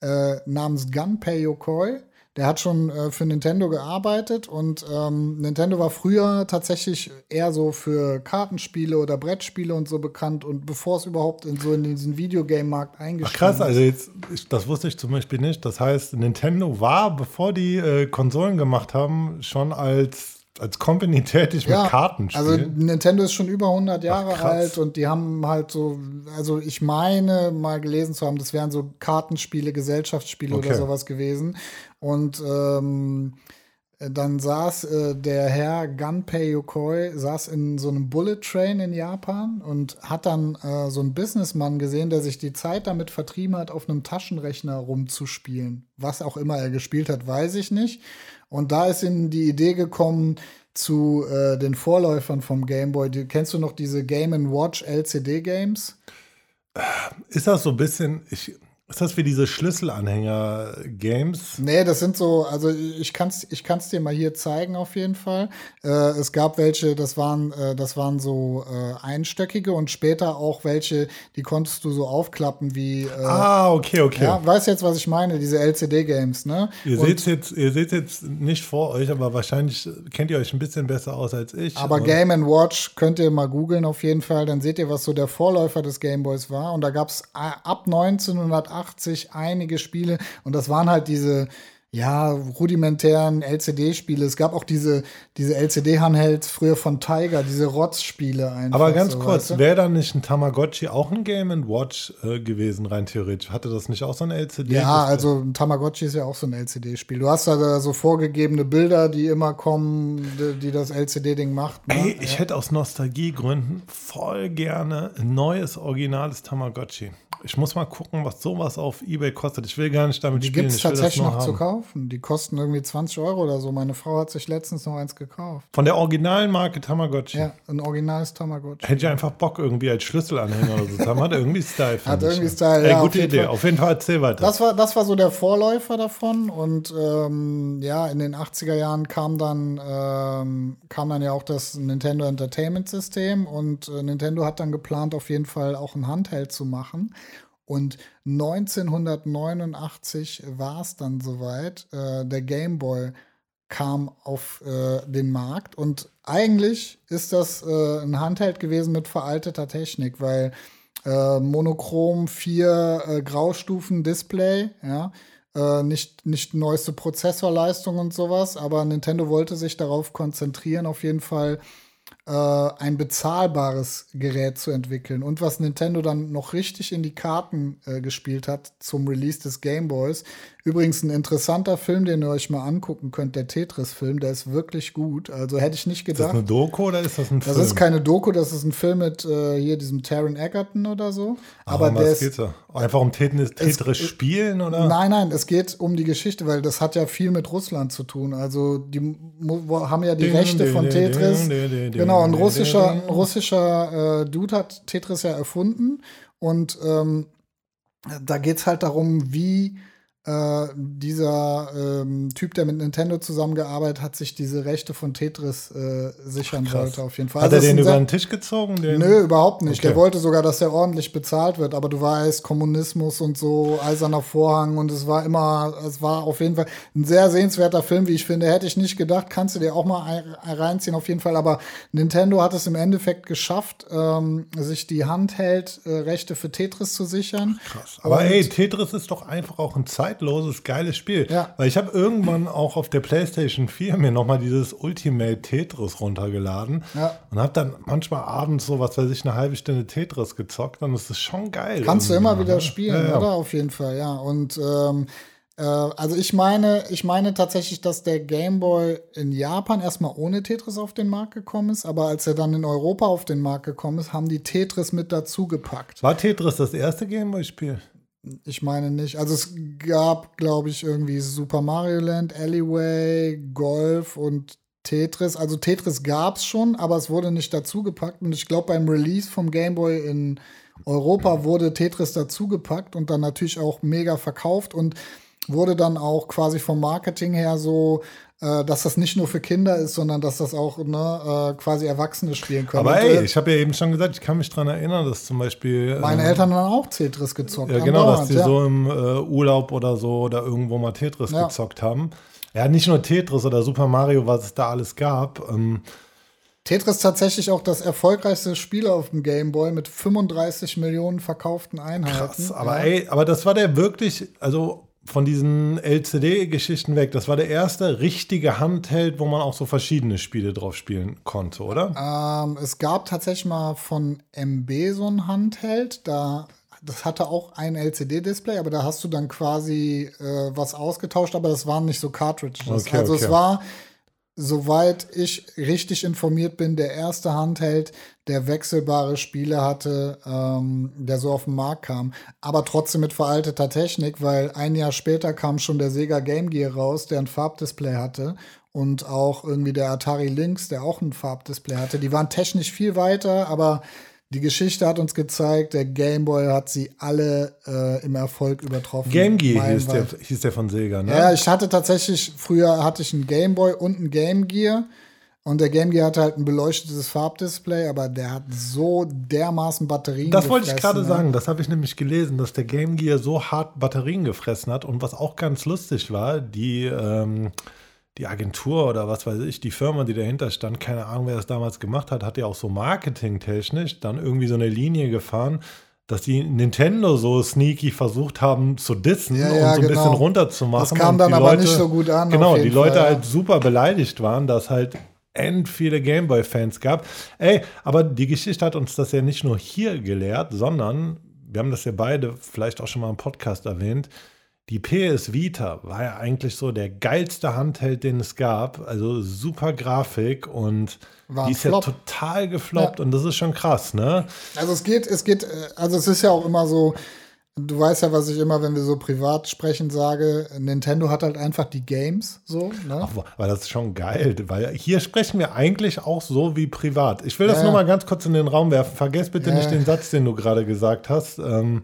äh, namens Gunpei Yokoi der hat schon äh, für Nintendo gearbeitet und ähm, Nintendo war früher tatsächlich eher so für Kartenspiele oder Brettspiele und so bekannt und bevor es überhaupt in so in diesen Videogame-Markt eingestiegen Ach krass, also jetzt, das wusste ich zum Beispiel nicht. Das heißt, Nintendo war, bevor die äh, Konsolen gemacht haben, schon als als Company tätig ja, mit Kartenspielen. Also Nintendo ist schon über 100 Jahre Ach, alt und die haben halt so, also ich meine mal gelesen zu haben, das wären so Kartenspiele, Gesellschaftsspiele okay. oder sowas gewesen. Und ähm, dann saß äh, der Herr Gunpei Yokoi, saß in so einem Bullet Train in Japan und hat dann äh, so einen Businessmann gesehen, der sich die Zeit damit vertrieben hat, auf einem Taschenrechner rumzuspielen. Was auch immer er gespielt hat, weiß ich nicht. Und da ist ihm die Idee gekommen zu äh, den Vorläufern vom Game Boy. Die, kennst du noch diese Game Watch LCD Games? Ist das so ein bisschen, ich, ist das wie diese Schlüsselanhänger-Games? Nee, das sind so, also ich kann es ich kann's dir mal hier zeigen auf jeden Fall. Äh, es gab welche, das waren, äh, das waren so äh, einstöckige und später auch welche, die konntest du so aufklappen wie. Äh, ah, okay, okay. Ja, weißt jetzt, was ich meine, diese LCD-Games, ne? Ihr seht jetzt, ihr seht jetzt nicht vor euch, aber wahrscheinlich kennt ihr euch ein bisschen besser aus als ich. Aber Game Watch könnt ihr mal googeln auf jeden Fall, dann seht ihr, was so der Vorläufer des Gameboys war. Und da gab es äh, ab 1980 80 einige Spiele. Und das waren halt diese ja, rudimentären LCD-Spiele. Es gab auch diese, diese LCD-Handhelds früher von Tiger, diese Rotz-Spiele einfach. Aber ganz so, kurz, wäre da nicht ein Tamagotchi auch ein Game Watch äh, gewesen, rein theoretisch? Hatte das nicht auch so ein LCD? Ja, also ein Tamagotchi ist ja auch so ein LCD-Spiel. Du hast da so vorgegebene Bilder, die immer kommen, die, die das LCD-Ding macht. Ne? Ey, ich ja. hätte aus Nostalgiegründen voll gerne ein neues, originales Tamagotchi. Ich muss mal gucken, was sowas auf Ebay kostet. Ich will gar nicht damit die spielen. Die gibt es tatsächlich noch haben. zu kaufen. Die kosten irgendwie 20 Euro oder so. Meine Frau hat sich letztens noch eins gekauft. Von der originalen Marke Tamagotchi? Ja, ein originales Tamagotchi. Hätte ich einfach Bock irgendwie als Schlüsselanhänger oder so zu haben. Hat irgendwie Style. Hat irgendwie ich. Style, Ey, ja. Gute auf Idee. Fall. Auf jeden Fall erzähl weiter. Das war, das war so der Vorläufer davon. Und ähm, ja, in den 80er Jahren kam dann, ähm, kam dann ja auch das Nintendo Entertainment System. Und äh, Nintendo hat dann geplant, auf jeden Fall auch ein Handheld zu machen. Und 1989 war es dann soweit. Äh, der Game Boy kam auf äh, den Markt und eigentlich ist das äh, ein Handheld gewesen mit veralteter Technik, weil äh, monochrom, vier äh, Graustufen Display, ja. Äh, nicht, nicht neueste Prozessorleistung und sowas, aber Nintendo wollte sich darauf konzentrieren, auf jeden Fall ein bezahlbares Gerät zu entwickeln. Und was Nintendo dann noch richtig in die Karten äh, gespielt hat zum Release des Game Boys. Übrigens ein interessanter Film, den ihr euch mal angucken könnt, der Tetris-Film, der ist wirklich gut. Also hätte ich nicht gedacht. Ist das eine Doku oder ist das ein Film? Das ist keine Doku, das ist ein Film mit äh, hier diesem Taron Egerton oder so. Aber, Aber der ist, Einfach um Tetris, Tetris spielen oder? Nein, nein, es geht um die Geschichte, weil das hat ja viel mit Russland zu tun. Also die haben ja die ding, Rechte ding, von ding, Tetris. genau, ein russischer, ein russischer äh, Dude hat Tetris ja erfunden und ähm, da geht es halt darum, wie äh, dieser ähm, Typ, der mit Nintendo zusammengearbeitet hat, sich diese Rechte von Tetris äh, sichern Ach, wollte, auf jeden Fall. Hat also er den über den Tisch gezogen? Den? Nö, überhaupt nicht. Okay. Der wollte sogar, dass er ordentlich bezahlt wird, aber du weißt, Kommunismus und so, eiserner Vorhang und es war immer, es war auf jeden Fall ein sehr sehenswerter Film, wie ich finde. Hätte ich nicht gedacht, kannst du dir auch mal reinziehen, auf jeden Fall. Aber Nintendo hat es im Endeffekt geschafft, ähm, sich die Handheld-Rechte für Tetris zu sichern. Krass. Aber und ey, Tetris ist doch einfach auch ein Zeit zeitloses, geiles Spiel. Ja. Weil ich habe irgendwann auch auf der PlayStation 4 mir nochmal dieses Ultimate Tetris runtergeladen ja. und habe dann manchmal abends so, was weiß ich, eine halbe Stunde Tetris gezockt und es ist schon geil. Kannst du immer wieder ne? spielen, ja, oder? Auf jeden Fall, ja. Und ähm, äh, also ich meine, ich meine tatsächlich, dass der Game Boy in Japan erstmal ohne Tetris auf den Markt gekommen ist, aber als er dann in Europa auf den Markt gekommen ist, haben die Tetris mit dazu gepackt. War Tetris das erste Game Boy Spiel? Ich meine nicht. Also es gab, glaube ich, irgendwie Super Mario Land, Alleyway, Golf und Tetris. Also Tetris gab es schon, aber es wurde nicht dazugepackt. Und ich glaube, beim Release vom Game Boy in Europa wurde Tetris dazugepackt und dann natürlich auch mega verkauft und wurde dann auch quasi vom Marketing her so äh, dass das nicht nur für Kinder ist, sondern dass das auch ne, äh, quasi Erwachsene spielen können. Aber ey, ich habe ja eben schon gesagt, ich kann mich daran erinnern, dass zum Beispiel. Meine äh, Eltern haben auch Tetris gezockt. Ja, genau, dass die ja. so im äh, Urlaub oder so oder irgendwo mal Tetris ja. gezockt haben. Ja, nicht nur Tetris oder Super Mario, was es da alles gab. Ähm, Tetris tatsächlich auch das erfolgreichste Spiel auf dem Game Boy mit 35 Millionen verkauften Einheiten. Krass, aber ja. ey, aber das war der wirklich, also von diesen LCD-Geschichten weg. Das war der erste richtige Handheld, wo man auch so verschiedene Spiele drauf spielen konnte, oder? Ähm, es gab tatsächlich mal von MB so ein Handheld. Da, das hatte auch ein LCD-Display, aber da hast du dann quasi äh, was ausgetauscht, aber das waren nicht so Cartridges. Okay, also okay. es war soweit ich richtig informiert bin, der erste Handheld, der wechselbare Spiele hatte, ähm, der so auf den Markt kam. Aber trotzdem mit veralteter Technik, weil ein Jahr später kam schon der Sega Game Gear raus, der ein Farbdisplay hatte. Und auch irgendwie der Atari Lynx, der auch ein Farbdisplay hatte. Die waren technisch viel weiter, aber die Geschichte hat uns gezeigt, der Game Boy hat sie alle äh, im Erfolg übertroffen. Game Gear hieß der, hieß der, von Sega, ne? Ja, ich hatte tatsächlich, früher hatte ich einen Game Boy und ein Game Gear. Und der Game Gear hatte halt ein beleuchtetes Farbdisplay, aber der hat so dermaßen Batterien Das wollte ich gerade ne? sagen, das habe ich nämlich gelesen, dass der Game Gear so hart Batterien gefressen hat. Und was auch ganz lustig war, die ähm, die Agentur oder was weiß ich, die Firma, die dahinter stand, keine Ahnung, wer das damals gemacht hat, hat ja auch so marketingtechnisch dann irgendwie so eine Linie gefahren, dass die Nintendo so sneaky versucht haben zu dissen ja, ja, und so ein genau. bisschen runterzumachen. Das kam dann aber Leute, nicht so gut an. Genau, die Leute Fall, ja. halt super beleidigt waren, dass halt end viele Gameboy-Fans gab. Ey, aber die Geschichte hat uns das ja nicht nur hier gelehrt, sondern wir haben das ja beide vielleicht auch schon mal im Podcast erwähnt die PS Vita war ja eigentlich so der geilste Handheld, den es gab. Also super Grafik und war die ist Flop. ja total gefloppt ja. und das ist schon krass, ne? Also es geht, es geht, äh, also es ist ja auch immer so, du weißt ja, was ich immer, wenn wir so privat sprechen, sage, Nintendo hat halt einfach die Games so. Ne? Ach, weil das ist schon geil, weil hier sprechen wir eigentlich auch so wie privat. Ich will das ja. nur mal ganz kurz in den Raum werfen. Vergesst bitte ja. nicht den Satz, den du gerade gesagt hast. Ähm,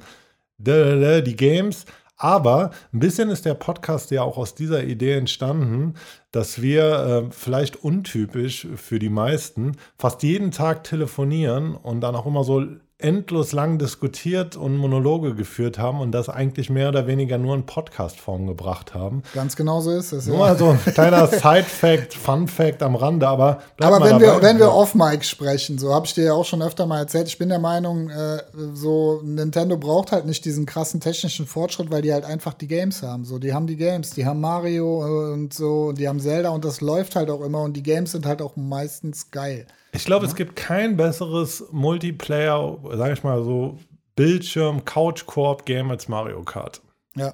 die Games aber ein bisschen ist der Podcast ja auch aus dieser Idee entstanden, dass wir äh, vielleicht untypisch für die meisten fast jeden Tag telefonieren und dann auch immer so endlos lang diskutiert und Monologe geführt haben und das eigentlich mehr oder weniger nur in Podcast-Form gebracht haben. Ganz genau so ist es. Nur ja. so ein kleiner Side-Fact, Fun-Fact am Rande, aber. Aber wenn wir, wenn wir off-Mic sprechen, so habe ich dir ja auch schon öfter mal erzählt, ich bin der Meinung, äh, so Nintendo braucht halt nicht diesen krassen technischen Fortschritt, weil die halt einfach die Games haben. So, die haben die Games, die haben Mario und so, die haben Zelda und das läuft halt auch immer und die Games sind halt auch meistens geil. Ich glaube, ja. es gibt kein besseres Multiplayer, sage ich mal so, Bildschirm, Couch-Koop-Game als Mario Kart. Ja.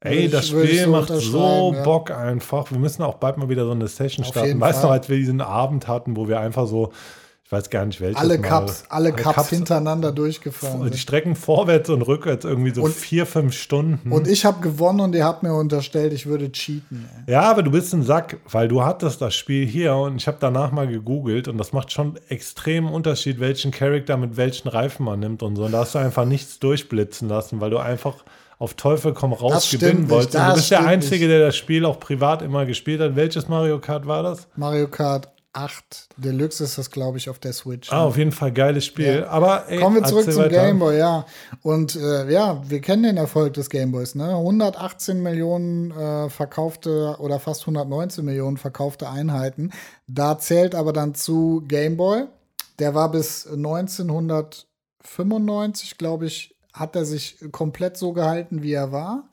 Ey, das Spiel so macht so ja. Bock einfach. Wir müssen auch bald mal wieder so eine Session Auf starten. Weißt du, als wir diesen Abend hatten, wo wir einfach so ich weiß gar nicht welches alle Cups, alle, alle Cups, Cups hintereinander durchgefahren. Die Strecken vorwärts und rückwärts irgendwie so und, vier, fünf Stunden. Und ich habe gewonnen und ihr habt mir unterstellt, ich würde cheaten. Ey. Ja, aber du bist ein Sack, weil du hattest das Spiel hier und ich habe danach mal gegoogelt und das macht schon extremen Unterschied, welchen Charakter mit welchen Reifen man nimmt und so. Und da hast du einfach nichts durchblitzen lassen, weil du einfach auf Teufel komm raus gewinnen wolltest. Du bist der Einzige, nicht. der das Spiel auch privat immer gespielt hat. Welches Mario Kart war das? Mario Kart 8 Deluxe ist das, glaube ich, auf der Switch. Ah, auf jeden Fall geiles Spiel. Ja. Aber ey, kommen wir zurück zum Gameboy, ja. Und äh, ja, wir kennen den Erfolg des Gameboys. Ne? 118 Millionen äh, verkaufte oder fast 119 Millionen verkaufte Einheiten. Da zählt aber dann zu Gameboy. Der war bis 1995, glaube ich, hat er sich komplett so gehalten, wie er war.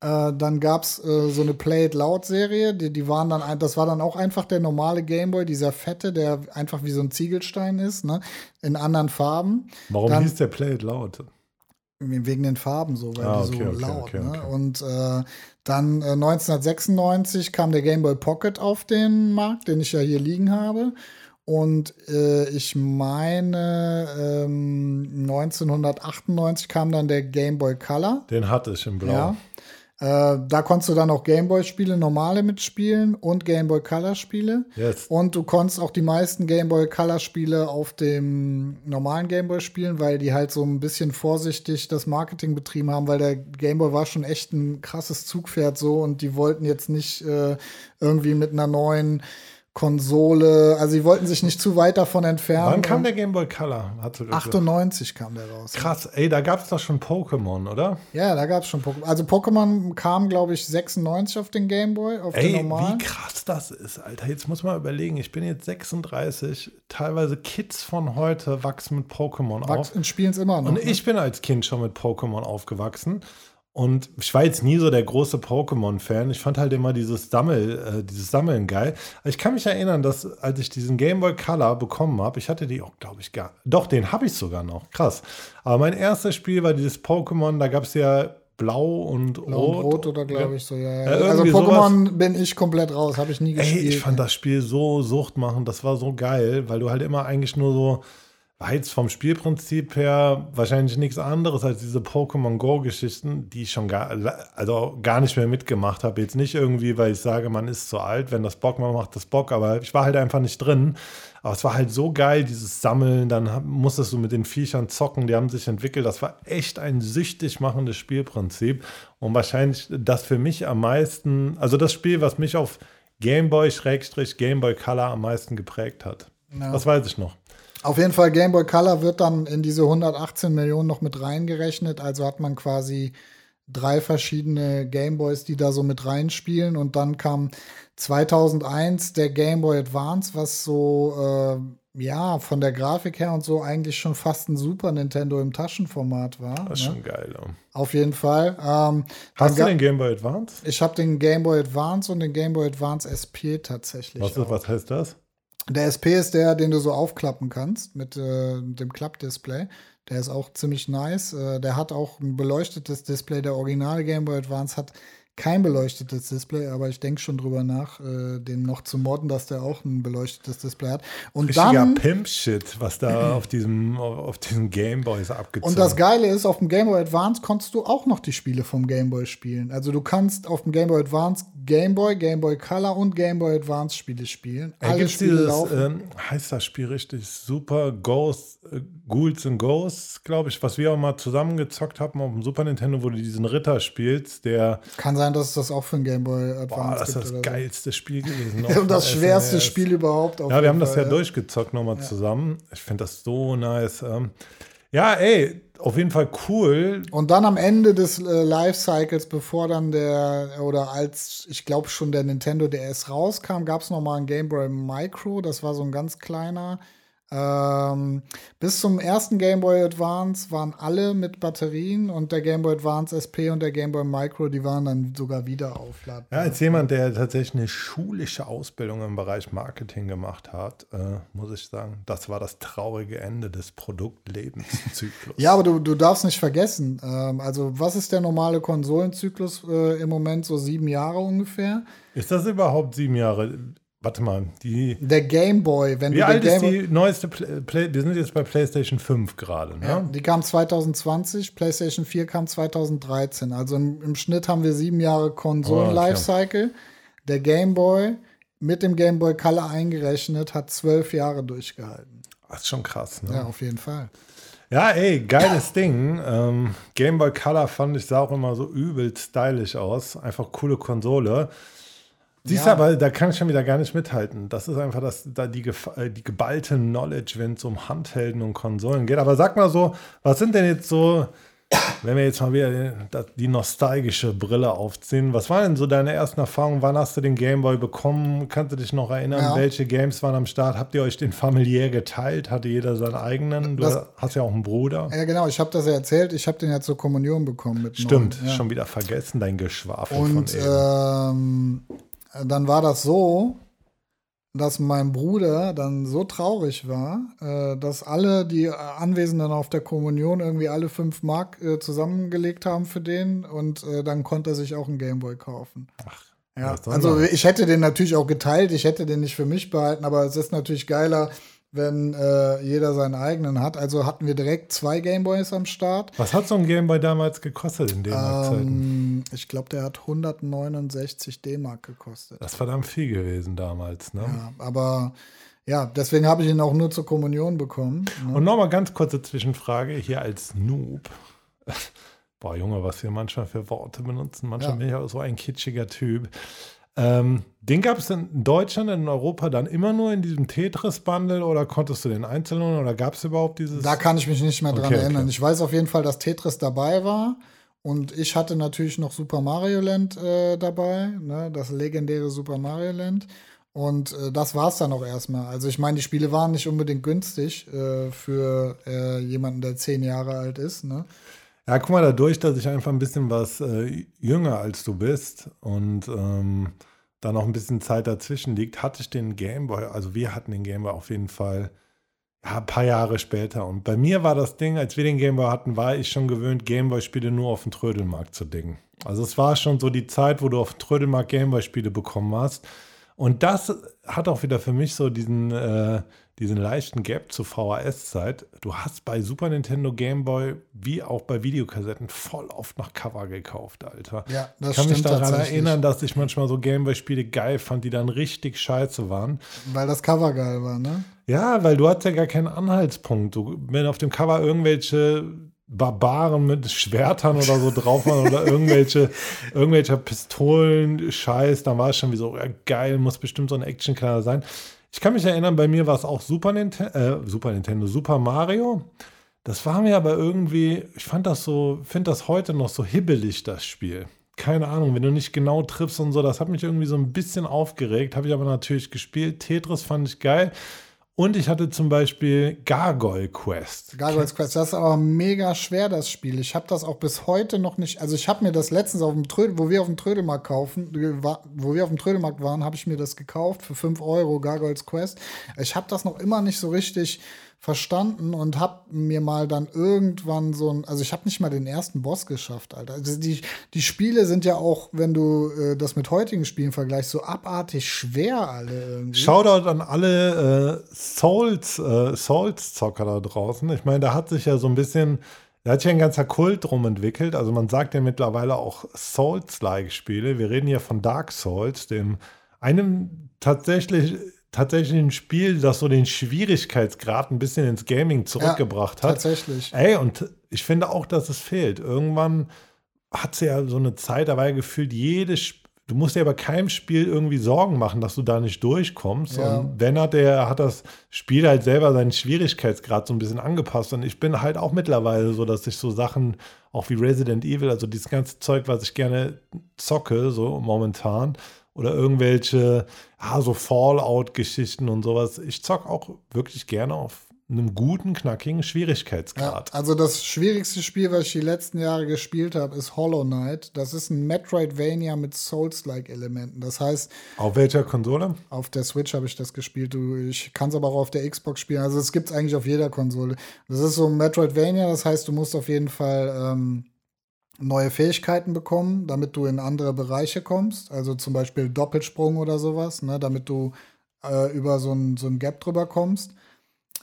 Äh, dann gab es äh, so eine Play It Loud Serie, die, die waren dann, ein, das war dann auch einfach der normale Gameboy, dieser fette, der einfach wie so ein Ziegelstein ist, ne? in anderen Farben. Warum dann, hieß der Play It Loud? Wegen den Farben so, weil ah, die so okay, laut. Okay, ne? Und äh, dann 1996 äh, kam der Gameboy Pocket auf den Markt, den ich ja hier liegen habe. Und äh, ich meine, ähm, 1998 kam dann der Game Boy Color. Den hatte ich im Blau. Ja. Äh, da konntest du dann auch Gameboy-Spiele normale mitspielen und Gameboy Color-Spiele. Yes. Und du konntest auch die meisten Gameboy Color-Spiele auf dem normalen Gameboy spielen, weil die halt so ein bisschen vorsichtig das Marketing betrieben haben, weil der Gameboy war schon echt ein krasses Zugpferd so und die wollten jetzt nicht äh, irgendwie mit einer neuen Konsole. Also sie wollten sich nicht zu weit davon entfernen. Wann kam der Game Boy Color? 98 kam der raus. Krass, ey, da gab es doch schon Pokémon, oder? Ja, da gab es schon Pokémon. Also Pokémon kam, glaube ich, 96 auf den Game Boy, auf ey, den normalen. wie krass das ist, Alter. Jetzt muss man überlegen, ich bin jetzt 36, teilweise Kids von heute wachsen mit Pokémon auf. Und spielen es immer noch. Und ne? ich bin als Kind schon mit Pokémon aufgewachsen. Und ich war jetzt nie so der große Pokémon-Fan. Ich fand halt immer dieses, Sammel, äh, dieses Sammeln geil. Ich kann mich erinnern, dass als ich diesen Game Boy Color bekommen habe, ich hatte die auch, glaube ich, gar. Doch, den habe ich sogar noch. Krass. Aber mein erstes Spiel war dieses Pokémon, da gab es ja Blau und Blau Rot. Und Rot oder glaube ich so, ja. ja. Äh, also Pokémon sowas. bin ich komplett raus, habe ich nie gespielt. Ey, ich fand das Spiel so suchtmachend, das war so geil, weil du halt immer eigentlich nur so war jetzt vom Spielprinzip her wahrscheinlich nichts anderes als diese Pokémon Go-Geschichten, die ich schon gar, also gar nicht mehr mitgemacht habe. Jetzt nicht irgendwie, weil ich sage, man ist zu alt, wenn das Bock macht, macht das Bock, aber ich war halt einfach nicht drin. Aber es war halt so geil, dieses Sammeln, dann musstest du mit den Viechern zocken, die haben sich entwickelt. Das war echt ein süchtig machendes Spielprinzip. Und wahrscheinlich das für mich am meisten, also das Spiel, was mich auf Gameboy-Gameboy Color am meisten geprägt hat. Ja. Das weiß ich noch. Auf jeden Fall, Game Boy Color wird dann in diese 118 Millionen noch mit reingerechnet. Also hat man quasi drei verschiedene Game Boys, die da so mit reinspielen. Und dann kam 2001 der Game Boy Advance, was so, äh, ja, von der Grafik her und so eigentlich schon fast ein Super Nintendo im Taschenformat war. Das ist ne? schon geil. Ja. Auf jeden Fall. Ähm, Hast du den Game Boy Advance? Ich habe den Game Boy Advance und den Game Boy Advance SP tatsächlich. Was, was heißt das? Der SP ist der, den du so aufklappen kannst mit äh, dem Klappdisplay. Der ist auch ziemlich nice. Äh, der hat auch ein beleuchtetes Display. Der Original Game Boy Advance hat kein beleuchtetes Display, aber ich denke schon drüber nach, äh, den noch zu modden, dass der auch ein beleuchtetes Display hat. Und Richtiger dann Pimp-Shit, was da auf diesem, auf diesem Gameboy ist abgezogen. Und das Geile ist, auf dem Game Boy Advance konntest du auch noch die Spiele vom Game Boy spielen. Also du kannst auf dem Game Boy Advance Game Boy, Game Boy Color und Game Boy Advance Spiele spielen. Alle Alle Spiele dieses, laufen. Ähm, heißt das Spiel richtig? Super Ghost, äh, Ghouls and Ghosts, glaube ich, was wir auch mal zusammengezockt haben auf dem Super Nintendo, wo du diesen Ritter spielst, der. Kann sein, dass es das auch für ein Game Boy Advance Boah, das ist das geilste so. Spiel gewesen. und das schwerste Spiel überhaupt. ja, wir haben Fall, das ja, ja. durchgezockt nochmal ja. zusammen. Ich finde das so nice. Ähm, Ja, ey, auf jeden Fall cool. Und dann am Ende des äh, Lifecycles, bevor dann der, oder als, ich glaube schon der Nintendo DS rauskam, gab es noch mal ein Game Boy Micro. Das war so ein ganz kleiner. Ähm, bis zum ersten Game Boy Advance waren alle mit Batterien und der Game Boy Advance SP und der Game Boy Micro, die waren dann sogar wieder aufladbar. Ja, als jemand, der tatsächlich eine schulische Ausbildung im Bereich Marketing gemacht hat, äh, muss ich sagen, das war das traurige Ende des Produktlebenszyklus. ja, aber du, du darfst nicht vergessen, ähm, also was ist der normale Konsolenzyklus äh, im Moment? So sieben Jahre ungefähr. Ist das überhaupt sieben Jahre? Warte mal, die. Der Game Boy, wenn Wie du alt der ist die neueste Play, Play Wir sind jetzt bei PlayStation 5 gerade, ne? Ja, die kam 2020, PlayStation 4 kam 2013. Also im, im Schnitt haben wir sieben Jahre Konsolen-Lifecycle. Der Game Boy mit dem Game Boy Color eingerechnet hat zwölf Jahre durchgehalten. Das ist schon krass, ne? Ja, auf jeden Fall. Ja, ey, geiles Ding. Ähm, Game Boy Color fand ich sah auch immer so übel stylisch aus. Einfach coole Konsole. Siehst du, Ja. aber da kann ich schon wieder gar nicht mithalten. Das ist einfach das, da die, äh, die geballte Knowledge, wenn es um Handhelden und Konsolen geht. Aber sag mal so, was sind denn jetzt so, wenn wir jetzt mal wieder die, nostalgische Brille aufziehen, was waren denn so deine ersten Erfahrungen? Wann hast du den Gameboy bekommen? Kannst du dich noch erinnern, Ja. welche Games waren am Start? Habt ihr euch den familiär geteilt? Hatte jeder seinen eigenen? Du Das- hast ja auch einen Bruder. Ja, genau, ich habe das ja erzählt. Ich habe den ja zur Kommunion bekommen mit Stimmt, ja. schon wieder vergessen, dein Geschwafel Und von eben. ähm, dann war das so, dass mein Bruder dann so traurig war, äh, dass alle die äh, Anwesenden auf der Kommunion irgendwie alle fünf Mark äh, zusammengelegt haben für den und dann konnte er sich auch einen Gameboy kaufen. Ach, Ja, also ich hätte den natürlich auch geteilt, ich hätte den nicht für mich behalten, aber es ist natürlich geiler, wenn äh, jeder seinen eigenen hat. Also hatten wir direkt zwei Gameboys am Start. Was hat so ein Gameboy damals gekostet in den Zeiten? Ähm, ich glaube, der hat 169 D-Mark gekostet. Das ist verdammt viel gewesen damals, ne? Ja, aber ja, deswegen habe ich ihn auch nur zur Kommunion bekommen. Ne? Und nochmal ganz kurze Zwischenfrage hier als Noob. Boah, Junge, was wir manchmal für Worte benutzen. Manchmal Ja. bin ich auch so ein kitschiger Typ. Ähm, den gab es in Deutschland, in Europa dann immer nur in diesem Tetris-Bundle oder konntest du den einzeln holen oder gab es überhaupt dieses? Da kann ich mich nicht mehr dran Okay, okay. erinnern. Ich weiß auf jeden Fall, dass Tetris dabei war. Und ich hatte natürlich noch Super Mario Land äh, dabei, ne? das legendäre Super Mario Land. Und äh, das war es dann auch erstmal. Also ich meine, die Spiele waren nicht unbedingt günstig äh, für äh, jemanden, der zehn Jahre alt ist. Ne? Ja, guck mal, dadurch, dass ich einfach ein bisschen was äh, jünger als du bist und ähm, da noch ein bisschen Zeit dazwischen liegt, hatte ich den Gameboy, also wir hatten den Gameboy auf jeden Fall ja, ein paar Jahre später. Und bei mir war das Ding, als wir den Gameboy hatten, war ich schon gewöhnt, Gameboy-Spiele nur auf dem Trödelmarkt zu dingen. Also es war schon so die Zeit, wo du auf dem Trödelmarkt Gameboy-Spiele bekommen hast. Und das hat auch wieder für mich so diesen, äh, diesen leichten Gap zur VHS-Zeit. Du hast bei Super Nintendo Game Boy wie auch bei Videokassetten voll oft nach Cover gekauft, Alter. Ja, das ich kann mich daran erinnern, dass ich manchmal so Gameboy-Spiele geil fand, die dann richtig scheiße waren. Weil das Cover geil war, ne? Ja, weil du hattest ja gar keinen Anhaltspunkt. Du, wenn auf dem Cover irgendwelche Barbaren mit Schwertern oder so drauf waren oder irgendwelche, irgendwelche Pistolen, Scheiß, dann war es schon wie so, ja, geil, muss bestimmt so ein Action-Knaller sein. Ich kann mich erinnern, bei mir war es auch Super, Ninten äh, Super Nintendo, Super Mario. Das war mir aber irgendwie, ich fand das so, finde das heute noch so hibbelig, das Spiel. Keine Ahnung, wenn du nicht genau triffst und so, das hat mich irgendwie so ein bisschen aufgeregt, habe ich aber natürlich gespielt. Tetris fand ich geil. Und ich hatte zum Beispiel Gargoyle Quest. Gargoyles Quest, das ist aber mega schwer, das Spiel. Ich habe das auch bis heute noch nicht. Also ich habe mir das letztens auf dem Trödel, wo wir auf dem Trödelmarkt kaufen, wo wir auf dem Trödelmarkt waren, habe ich mir das gekauft für 5 Euro, Gargoyles Quest. Ich habe das noch immer nicht so richtig verstanden und habe mir mal dann irgendwann so ein, also ich habe nicht mal den ersten Boss geschafft, Alter. Also die, die Spiele sind ja auch, wenn du äh, das mit heutigen Spielen vergleichst, so abartig schwer alle irgendwie. Shoutout an alle äh, Souls, äh, Souls-Zocker da draußen. Ich meine, da hat sich ja so ein bisschen, da hat sich ein ganzer Kult drum entwickelt. Also man sagt ja mittlerweile auch Souls-like Spiele. Wir reden hier von Dark Souls, dem einem tatsächlich tatsächlich ein Spiel, das so den Schwierigkeitsgrad ein bisschen ins Gaming zurückgebracht hat. Tatsächlich. Ey, und ich finde auch, dass es fehlt. Irgendwann hat sie ja so eine Zeit, da war ja gefühlt jedes, Sp- Du musst dir aber keinem Spiel irgendwie Sorgen machen, dass du da nicht durchkommst. Ja. Und wenn hat der hat das Spiel halt selber seinen Schwierigkeitsgrad so ein bisschen angepasst. Und ich bin halt auch mittlerweile so, dass ich so Sachen, auch wie Resident Evil, also dieses ganze Zeug, was ich gerne zocke, so momentan, oder irgendwelche, ja, so Fallout-Geschichten und sowas. Ich zock auch wirklich gerne auf einem guten, knackigen Ja, Schwierigkeitsgrad. also das schwierigste Spiel, was ich die letzten Jahre gespielt habe, ist Hollow Knight. Das ist ein Metroidvania mit Souls-like-Elementen. Das heißt, Auf welcher Konsole? auf der Switch habe ich das gespielt. Du, ich kann es aber auch auf der Xbox spielen. Also es gibt es eigentlich auf jeder Konsole. Das ist so ein Metroidvania, das heißt, du musst auf jeden Fall ähm, neue Fähigkeiten bekommen, damit du in andere Bereiche kommst. Also zum Beispiel Doppelsprung oder sowas, ne, damit du äh, über so ein, so ein Gap drüber kommst.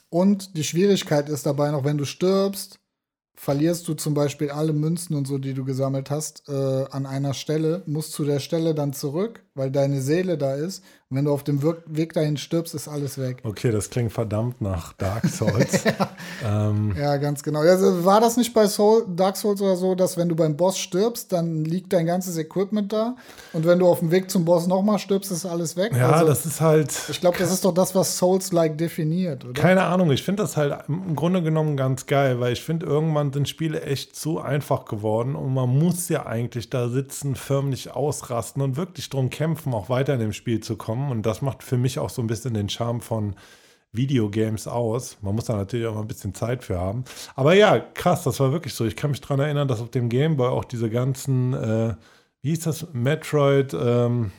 Und die Schwierigkeit ist dabei noch, wenn du stirbst, verlierst du zum Beispiel alle Münzen und so, die du gesammelt hast, äh, an einer Stelle, musst zu der Stelle dann zurück, weil deine Seele da ist. Und wenn du auf dem Weg dahin stirbst, ist alles weg. Okay, das klingt verdammt nach Dark Souls. ähm, Ja, ganz genau. Also war das nicht bei Soul, Dark Souls oder so, dass wenn du beim Boss stirbst, dann liegt dein ganzes Equipment da und wenn du auf dem Weg zum Boss nochmal stirbst, ist alles weg? ja, also, das ist halt. ich glaube, das ist doch das, was Souls-like definiert, oder? Keine Ahnung, ich finde das halt im Grunde genommen ganz geil, weil ich finde, irgendwann sind Spiele echt zu einfach geworden und man muss ja eigentlich da sitzen, förmlich ausrasten und wirklich drum kämpfen, auch weiter in dem Spiel zu kommen. Und das macht für mich auch so ein bisschen den Charme von Videogames aus. Man muss da natürlich auch mal ein bisschen Zeit für haben. Aber ja, krass, das war wirklich so. Ich kann mich daran erinnern, dass auf dem Game Boy auch diese ganzen, äh, wie hieß das, Metroid, ähm,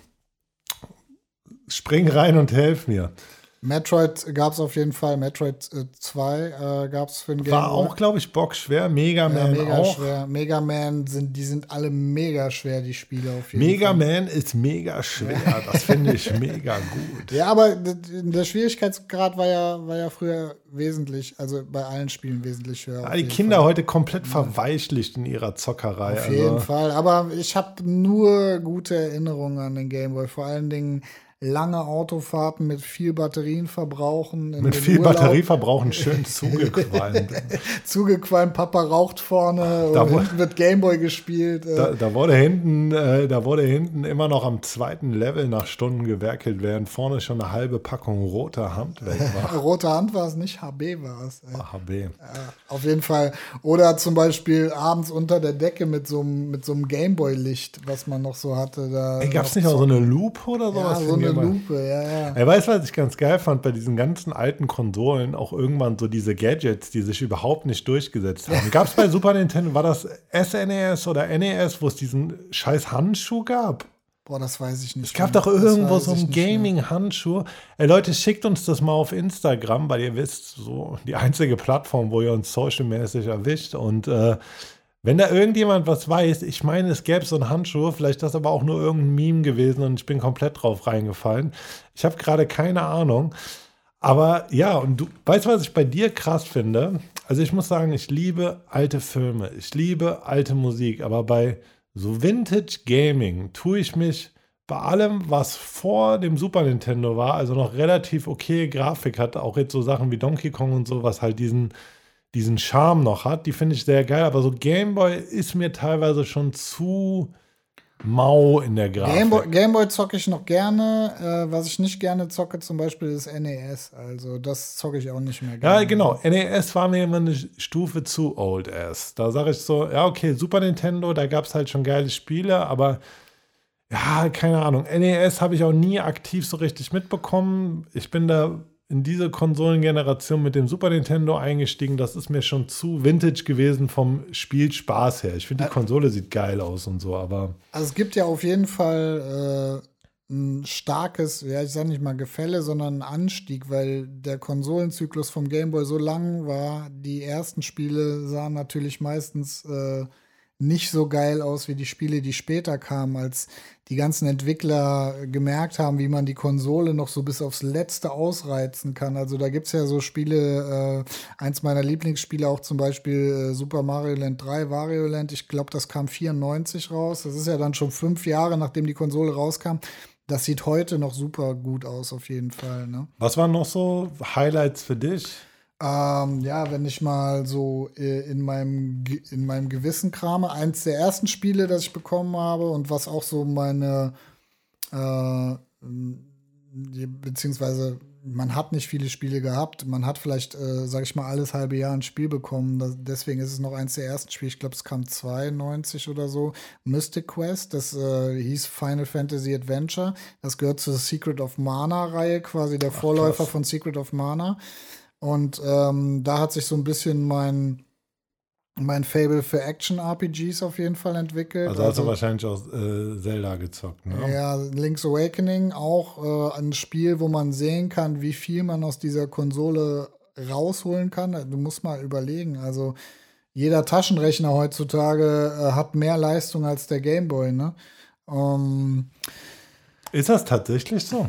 spring rein und helf mir. Metroid gab es auf jeden Fall. Metroid äh, 2 äh, gab es für den Game War Boy. auch, glaube ich, bockschwer. Mega ja, Man mega auch. schwer. Mega Man sind, die sind alle mega schwer, die Spiele auf jeden Mega Fall. Man ist mega schwer. Das finde ich mega gut. Ja, aber der Schwierigkeitsgrad war ja, war ja früher wesentlich, also bei allen Spielen wesentlich höher. Ja, die jeden Kinder Fall. heute komplett verweichlicht in ihrer Zockerei. Auf jeden Also, Fall. Aber ich habe nur gute Erinnerungen an den Gameboy. Vor allen Dingen lange Autofahrten mit viel Batterien verbrauchen. in mit viel Urlaub. Batterieverbrauchen schön zugequalmt. Zugequalmt, Papa raucht vorne Da hinten wird Gameboy gespielt. Äh, Da, da wurde hinten, äh, da wurde hinten immer noch am zweiten Level nach Stunden gewerkelt, während vorne schon eine halbe Packung roter Hand weg war. Rote Hand war es nicht, HB war es. Äh. HB. Auf jeden Fall. Oder zum Beispiel abends unter der Decke mit so einem mit so einem Gameboy-Licht, was man noch so hatte. Da gab's noch nicht auch so eine Lupe oder Ja, sowas? so für eine? Lupe, ja, ja. Ey, weißt du, was ich ganz geil fand bei diesen ganzen alten Konsolen? Auch irgendwann so diese Gadgets, die sich überhaupt nicht durchgesetzt haben. Gab es bei Super Nintendo, war das SNES oder NES, wo es diesen scheiß Handschuh gab? Boah, das weiß ich nicht. Es gab mehr. doch irgendwo weiß so einen. Gaming-Handschuh. Ey, Leute, schickt uns das mal auf Instagram, weil ihr wisst, so die einzige Plattform, wo ihr uns socialmäßig erwischt. Und äh, wenn da irgendjemand was weiß, ich meine, es gäbe so einen Handschuh, vielleicht das aber auch nur irgendein Meme gewesen und ich bin komplett drauf reingefallen. Ich habe gerade keine Ahnung. Aber ja, und du weißt, was ich bei dir krass finde? Also ich muss sagen, ich liebe alte Filme, ich liebe alte Musik, aber bei so Vintage Gaming tue ich mich bei allem, was vor dem Super Nintendo war, also noch relativ okay Grafik hat, auch jetzt so Sachen wie Donkey Kong und so, was halt diesen, diesen Charme noch hat, die finde ich sehr geil, aber so Game Boy ist mir teilweise schon zu mau in der Grafik. Gameboy, Gameboy zocke ich noch gerne. Äh, was ich nicht gerne zocke, zum Beispiel, ist NES. Also, das zocke ich auch nicht mehr gerne. Ja, genau. NES war mir immer eine Stufe zu old ass. Da sage ich so, ja, okay, Super Nintendo, da gab es halt schon geile Spiele, aber ja, keine Ahnung. NES habe ich auch nie aktiv so richtig mitbekommen. Ich bin da in diese Konsolengeneration mit dem Super Nintendo eingestiegen. Das ist mir schon zu vintage gewesen vom Spielspaß her. Ich finde, die Konsole sieht geil aus und so, aber Also, es gibt ja auf jeden Fall äh, ein starkes, ja, ich sage nicht mal Gefälle, sondern einen Anstieg, weil der Konsolenzyklus vom Gameboy so lang war. Die ersten Spiele sahen natürlich meistens äh, nicht so geil aus wie die Spiele, die später kamen, als die ganzen Entwickler gemerkt haben, wie man die Konsole noch so bis aufs Letzte ausreizen kann. Also da gibt es ja so Spiele, äh, eins meiner Lieblingsspiele auch zum Beispiel äh, Super Mario Land 3, Wario Land, ich glaube, das kam 94 raus. Das ist ja dann schon fünf Jahre, nachdem die Konsole rauskam. Das sieht heute noch super gut aus, auf jeden Fall. Ne? was waren noch so Highlights für dich? Ähm, ja, wenn ich mal so äh, in meinem, in meinem Gewissen krame, eins der ersten Spiele, das ich bekommen habe und was auch so meine Äh, beziehungsweise man hat nicht viele Spiele gehabt. Man hat vielleicht, äh, sag ich mal, alles halbe Jahr ein Spiel bekommen. Das, deswegen ist es noch eins der ersten Spiele. Ich glaube, es kam 92 oder so. Mystic Quest, das äh, hieß Final Fantasy Adventure. Das gehört zur Secret of Mana-Reihe, quasi der Ach, Vorläufer krass. von Secret of Mana. Und ähm, da hat sich so ein bisschen mein mein Fable für Action-RPGs auf jeden Fall entwickelt. Also, hast du also wahrscheinlich auch äh, Zelda gezockt, ne? Ja, Link's Awakening, auch äh, ein Spiel, wo man sehen kann, wie viel man aus dieser Konsole rausholen kann. Du musst mal überlegen, also jeder Taschenrechner heutzutage äh, hat mehr Leistung als der Gameboy, ne? Ähm, Ist das tatsächlich so?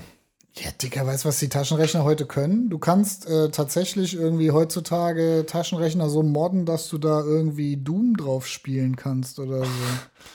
Ja, Dicker, weißt du, was die Taschenrechner heute können? Du kannst äh, tatsächlich irgendwie heutzutage Taschenrechner so modden, dass du da irgendwie Doom drauf spielen kannst oder so.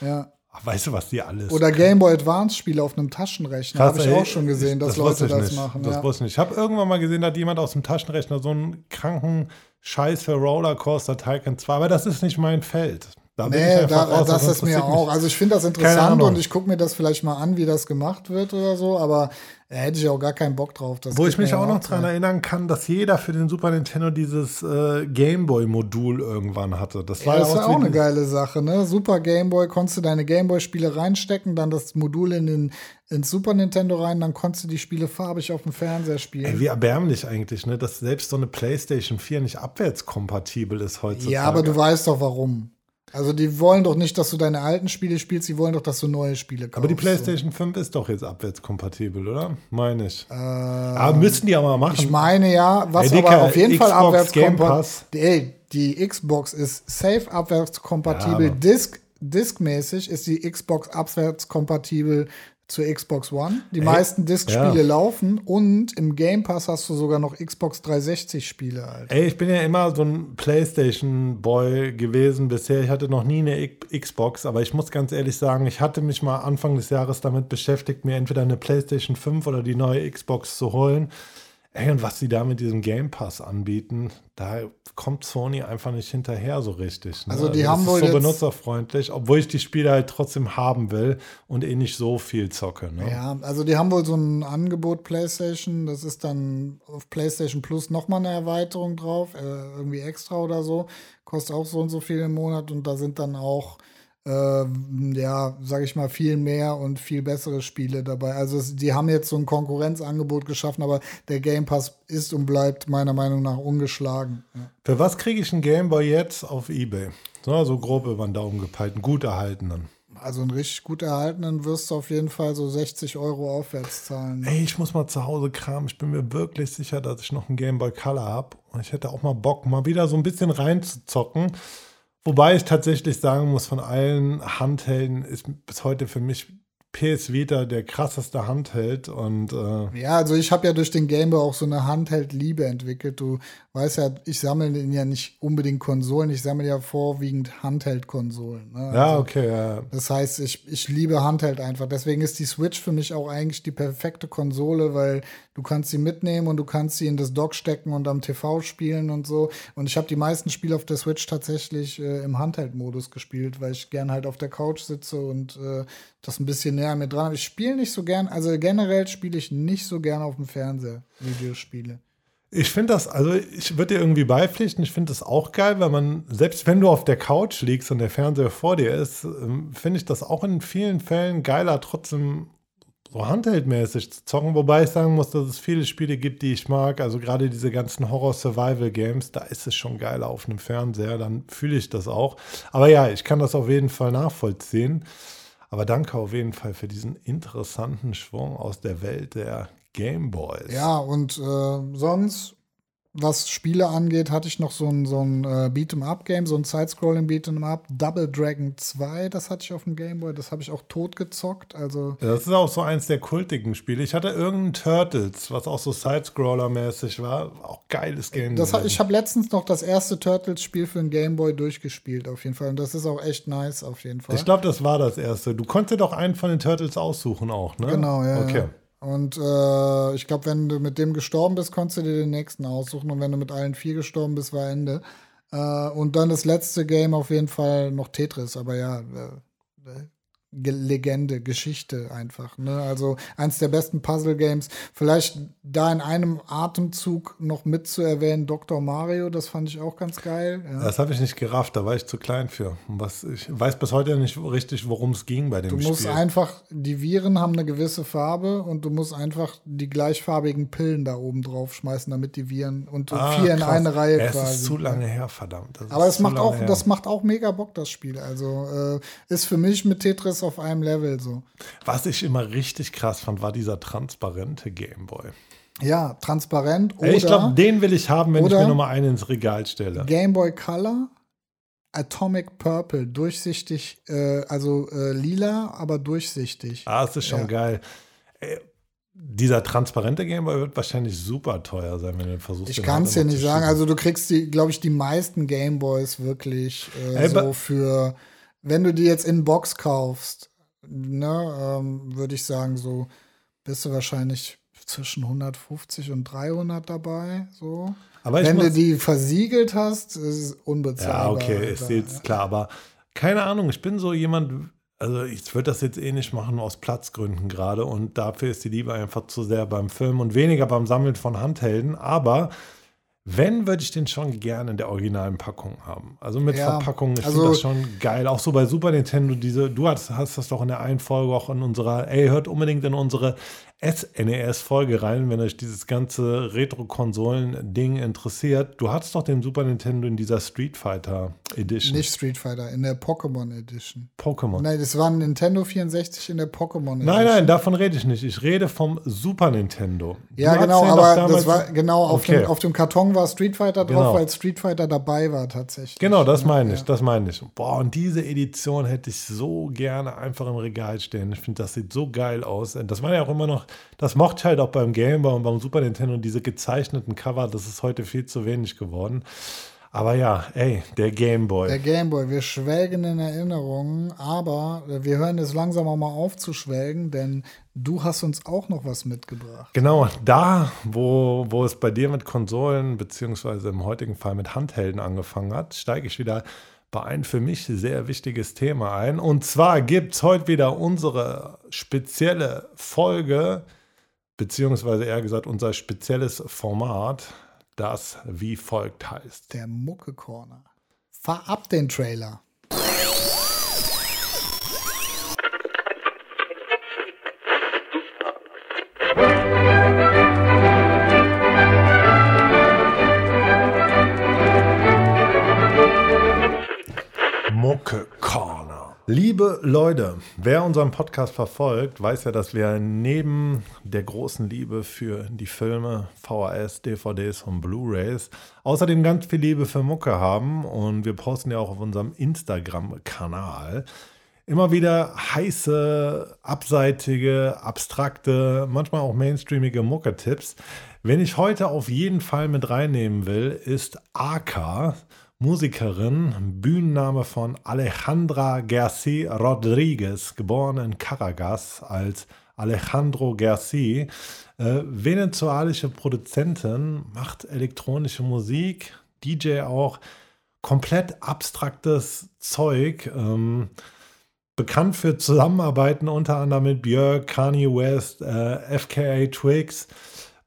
Ja. Ach, weißt du, was die alles. Oder Game Boy Advance Spiele auf einem Taschenrechner. Habe ich auch schon gesehen, dass das Leute das nicht. machen. Das ja. wusste ich nicht. Ich habe irgendwann mal gesehen, da hat jemand aus dem Taschenrechner so einen kranken Scheiß für Rollercoaster Tycoon 2, aber das ist nicht mein Feld. Da nee, da, raus, das ist mir auch. Also ich finde das interessant und ich gucke mir das vielleicht mal an, wie das gemacht wird oder so, aber da hätte ich auch gar keinen Bock drauf. Wo ich mich auch noch daran erinnern kann, dass jeder für den Super Nintendo dieses äh, Gameboy-Modul irgendwann hatte. Das war ja, das auch eine geile Sache, ne? Super Gameboy, konntest du deine Gameboy-Spiele reinstecken, dann das Modul in den ins Super Nintendo rein, dann konntest du die Spiele farbig auf dem Fernseher spielen. Ey, wie erbärmlich eigentlich, ne? Dass selbst so eine PlayStation 4 nicht abwärtskompatibel ist heutzutage. Ja, aber du weißt doch warum. Also die wollen doch nicht, dass du deine alten Spiele spielst, die wollen doch, dass du neue Spiele kaufst. Aber die PlayStation so. 5 ist doch jetzt abwärtskompatibel, oder? Meine ich. Äh, aber müssten die aber machen. Ich meine ja, was Ey, aber auf jeden Xbox Fall abwärtskompatibel die, die Xbox ist safe abwärtskompatibel. Ja, Disk, diskmäßig ist die Xbox abwärtskompatibel zur Xbox One. Die hey, meisten Disk-Spiele ja. laufen und im Game Pass hast du sogar noch Xbox 360-Spiele. Ey, ich bin ja immer so ein PlayStation-Boy gewesen bisher. Ich hatte noch nie eine Xbox, aber ich muss ganz ehrlich sagen, ich hatte mich mal Anfang des Jahres damit beschäftigt, mir entweder eine PlayStation 5 oder die neue Xbox zu holen. Ey, und was sie da mit diesem Game Pass anbieten, da kommt Sony einfach nicht hinterher so richtig. Ne? Also die also haben wohl so benutzerfreundlich, obwohl ich die Spiele halt trotzdem haben will und eh nicht so viel zocke. Ne? Ja, also die haben wohl so ein Angebot PlayStation, das ist dann auf PlayStation Plus nochmal eine Erweiterung drauf, äh, irgendwie extra oder so, kostet auch so und so viel im Monat und da sind dann auch äh, ja, sage ich mal, viel mehr und viel bessere Spiele dabei. Also es, die haben jetzt so ein Konkurrenzangebot geschaffen, aber der Game Pass ist und bleibt meiner Meinung nach ungeschlagen. Ja. Für was kriege ich einen Game Boy jetzt auf Ebay? So, so grob über den Daumen gepeilt, einen gut erhaltenen. Also einen richtig gut erhaltenen wirst du auf jeden Fall so 60 Euro aufwärts zahlen. Ey, ich muss mal zu Hause kramen. Ich bin mir wirklich sicher, dass ich noch einen Game Boy Color habe. Und ich hätte auch mal Bock, mal wieder so ein bisschen reinzuzocken. Wobei ich tatsächlich sagen muss, von allen Handhelden ist bis heute für mich PS Vita der krasseste Handheld und äh ja, also ich habe ja durch den Game Boy auch so eine Handheld-Liebe entwickelt. Du weißt ja, ich sammle ja nicht unbedingt Konsolen, ich sammle ja vorwiegend Handheld-Konsolen. Ne? Ja, also, okay. Ja. Das heißt, ich, ich liebe Handheld einfach. Deswegen ist die Switch für mich auch eigentlich die perfekte Konsole, weil du kannst sie mitnehmen und du kannst sie in das Dock stecken und am TV spielen und so. Und ich habe die meisten Spiele auf der Switch tatsächlich äh, im Handheld-Modus gespielt, weil ich gern halt auf der Couch sitze und äh, das ein bisschen näher mit dran habe. Ich spiele nicht so gern, also generell spiele ich nicht so gern auf dem Fernseher Videospiele. Ich finde das, also ich würde dir irgendwie beipflichten, ich finde das auch geil, weil man, selbst wenn du auf der Couch liegst und der Fernseher vor dir ist, ähm, finde ich das auch in vielen Fällen geiler, trotzdem so handheldmäßig zu zocken. Wobei ich sagen muss, dass es viele Spiele gibt, die ich mag. Also gerade diese ganzen Horror-Survival-Games, da ist es schon geiler auf einem Fernseher, dann fühle ich das auch. Aber ja, ich kann das auf jeden Fall nachvollziehen. Aber danke auf jeden Fall für diesen interessanten Schwung aus der Welt der Gameboys. Ja, und äh, sonst, was Spiele angeht, hatte ich noch so ein, so ein äh, Beat'em-up-Game, so ein Side-Scrolling Beat'em-up, Double Dragon 2, das hatte ich auf dem Gameboy, das habe ich auch tot gezockt. Also ja, das ist auch so eins der kultigen Spiele. Ich hatte irgendein Turtles, was auch so Side-Scroller-mäßig war. Auch geiles Game. Das, ich habe letztens noch das erste Turtles-Spiel für den Gameboy durchgespielt, auf jeden Fall. Und das ist auch echt nice, auf jeden Fall. Ich glaube, das war das erste. Du konntest doch einen von den Turtles aussuchen auch, ne? Genau, ja. Okay. Ja. Und äh, ich glaube, wenn du mit dem gestorben bist, konntest du dir den nächsten aussuchen. Und wenn du mit allen vier gestorben bist, war Ende. Äh, und dann das letzte Game auf jeden Fall noch Tetris. Aber ja, äh, Legende, Geschichte einfach. Ne? Also eins der besten Puzzle-Games. Vielleicht da in einem Atemzug noch mitzuerwähnen, Dr. Mario, das fand ich auch ganz geil. Ja. Das habe ich nicht gerafft, da war ich zu klein für. Was, ich weiß bis heute nicht richtig, worum es ging bei dem Spiel. Du musst Spiel. einfach, die Viren haben eine gewisse Farbe und du musst einfach die gleichfarbigen Pillen da oben drauf schmeißen, damit die Viren und ah, vier in eine Reihe es quasi. Es ist zu lange her, verdammt. Aber es macht auch, her. das macht auch mega Bock, das Spiel. Also äh, ist für mich mit Tetris auf einem Level so. Was ich immer richtig krass fand, war dieser transparente Gameboy. Ja, transparent. Oder, ich glaube, den will ich haben, wenn ich mir nochmal einen ins Regal stelle. Gameboy Color, Atomic Purple, durchsichtig, äh, also äh, lila, aber durchsichtig. Ah, das ist schon ja. geil. Ey, dieser transparente Gameboy wird wahrscheinlich super teuer sein, wenn du versuchst. Ich kann es dir nicht sagen. Also du kriegst die, glaube ich, die meisten Gameboys wirklich äh, Ey, so für, wenn du die jetzt in Box kaufst, ne, ähm, würde ich sagen, so bist du wahrscheinlich zwischen 150 und 300 dabei, so. Aber Wenn du die versiegelt hast, ist es unbezahlbar. Ja, okay, ist jetzt klar, aber keine Ahnung, ich bin so jemand, also ich würde das jetzt eh nicht machen aus Platzgründen gerade und dafür ist die Liebe einfach zu sehr beim Film und weniger beim Sammeln von Handhelden, aber wenn, würde ich den schon gerne in der originalen Packung haben. Also mit ja, Verpackung ist also, das schon geil. Auch so bei Super Nintendo, diese, du hast, hast das doch in der einen Folge auch in unserer, ey, hört unbedingt in unsere SNES-Folge rein, wenn euch dieses ganze Retro-Konsolen-Ding interessiert. Du hattest doch den Super Nintendo in dieser Street Fighter Edition. Nicht Street Fighter, in der Pokémon Edition. Pokémon. Nein, das war ein Nintendo 64 in der Pokémon Edition. Nein, nein, davon rede ich nicht. Ich rede vom Super Nintendo. Ja, du genau, aber das war genau auf, okay. dem, auf dem Karton war Street Fighter drauf, genau. weil Street Fighter dabei war tatsächlich. Genau, das meine ich, ja. das meine ich. Boah, und diese Edition hätte ich so gerne einfach im Regal stehen. Ich finde, das sieht so geil aus. Das war ja auch immer noch das mochte ich halt auch beim Game Boy und beim Super Nintendo, diese gezeichneten Cover, das ist heute viel zu wenig geworden. Aber ja, ey, der Game Boy. Der Game Boy, wir schwelgen in Erinnerungen, aber wir hören jetzt langsam auch mal auf zu schwelgen, denn du hast uns auch noch was mitgebracht. Genau, da, wo, wo es bei dir mit Konsolen, beziehungsweise im heutigen Fall mit Handhelden angefangen hat, steige ich wieder bei ein für mich sehr wichtiges Thema ein. Und zwar gibt es heute wieder unsere spezielle Folge, beziehungsweise eher gesagt unser spezielles Format, das wie folgt heißt. Der Mucke Corner. Fahr ab den Trailer. Liebe Leute, wer unseren Podcast verfolgt, weiß ja, dass wir neben der großen Liebe für die Filme, VHS, DVDs und Blu-rays außerdem ganz viel Liebe für Mucke haben und wir posten ja auch auf unserem Instagram-Kanal immer wieder heiße, abseitige, abstrakte, manchmal auch mainstreamige Mucke-Tipps. Wenn ich heute auf jeden Fall mit reinnehmen will, ist AK. Musikerin, Bühnenname von Alejandra Garci Rodriguez, geboren in Caracas als Alejandro Garci, äh, venezuelische Produzentin, macht elektronische Musik, DJ auch, komplett abstraktes Zeug, ähm, bekannt für Zusammenarbeiten unter anderem mit Björk, Kanye West, äh, FKA Twigs.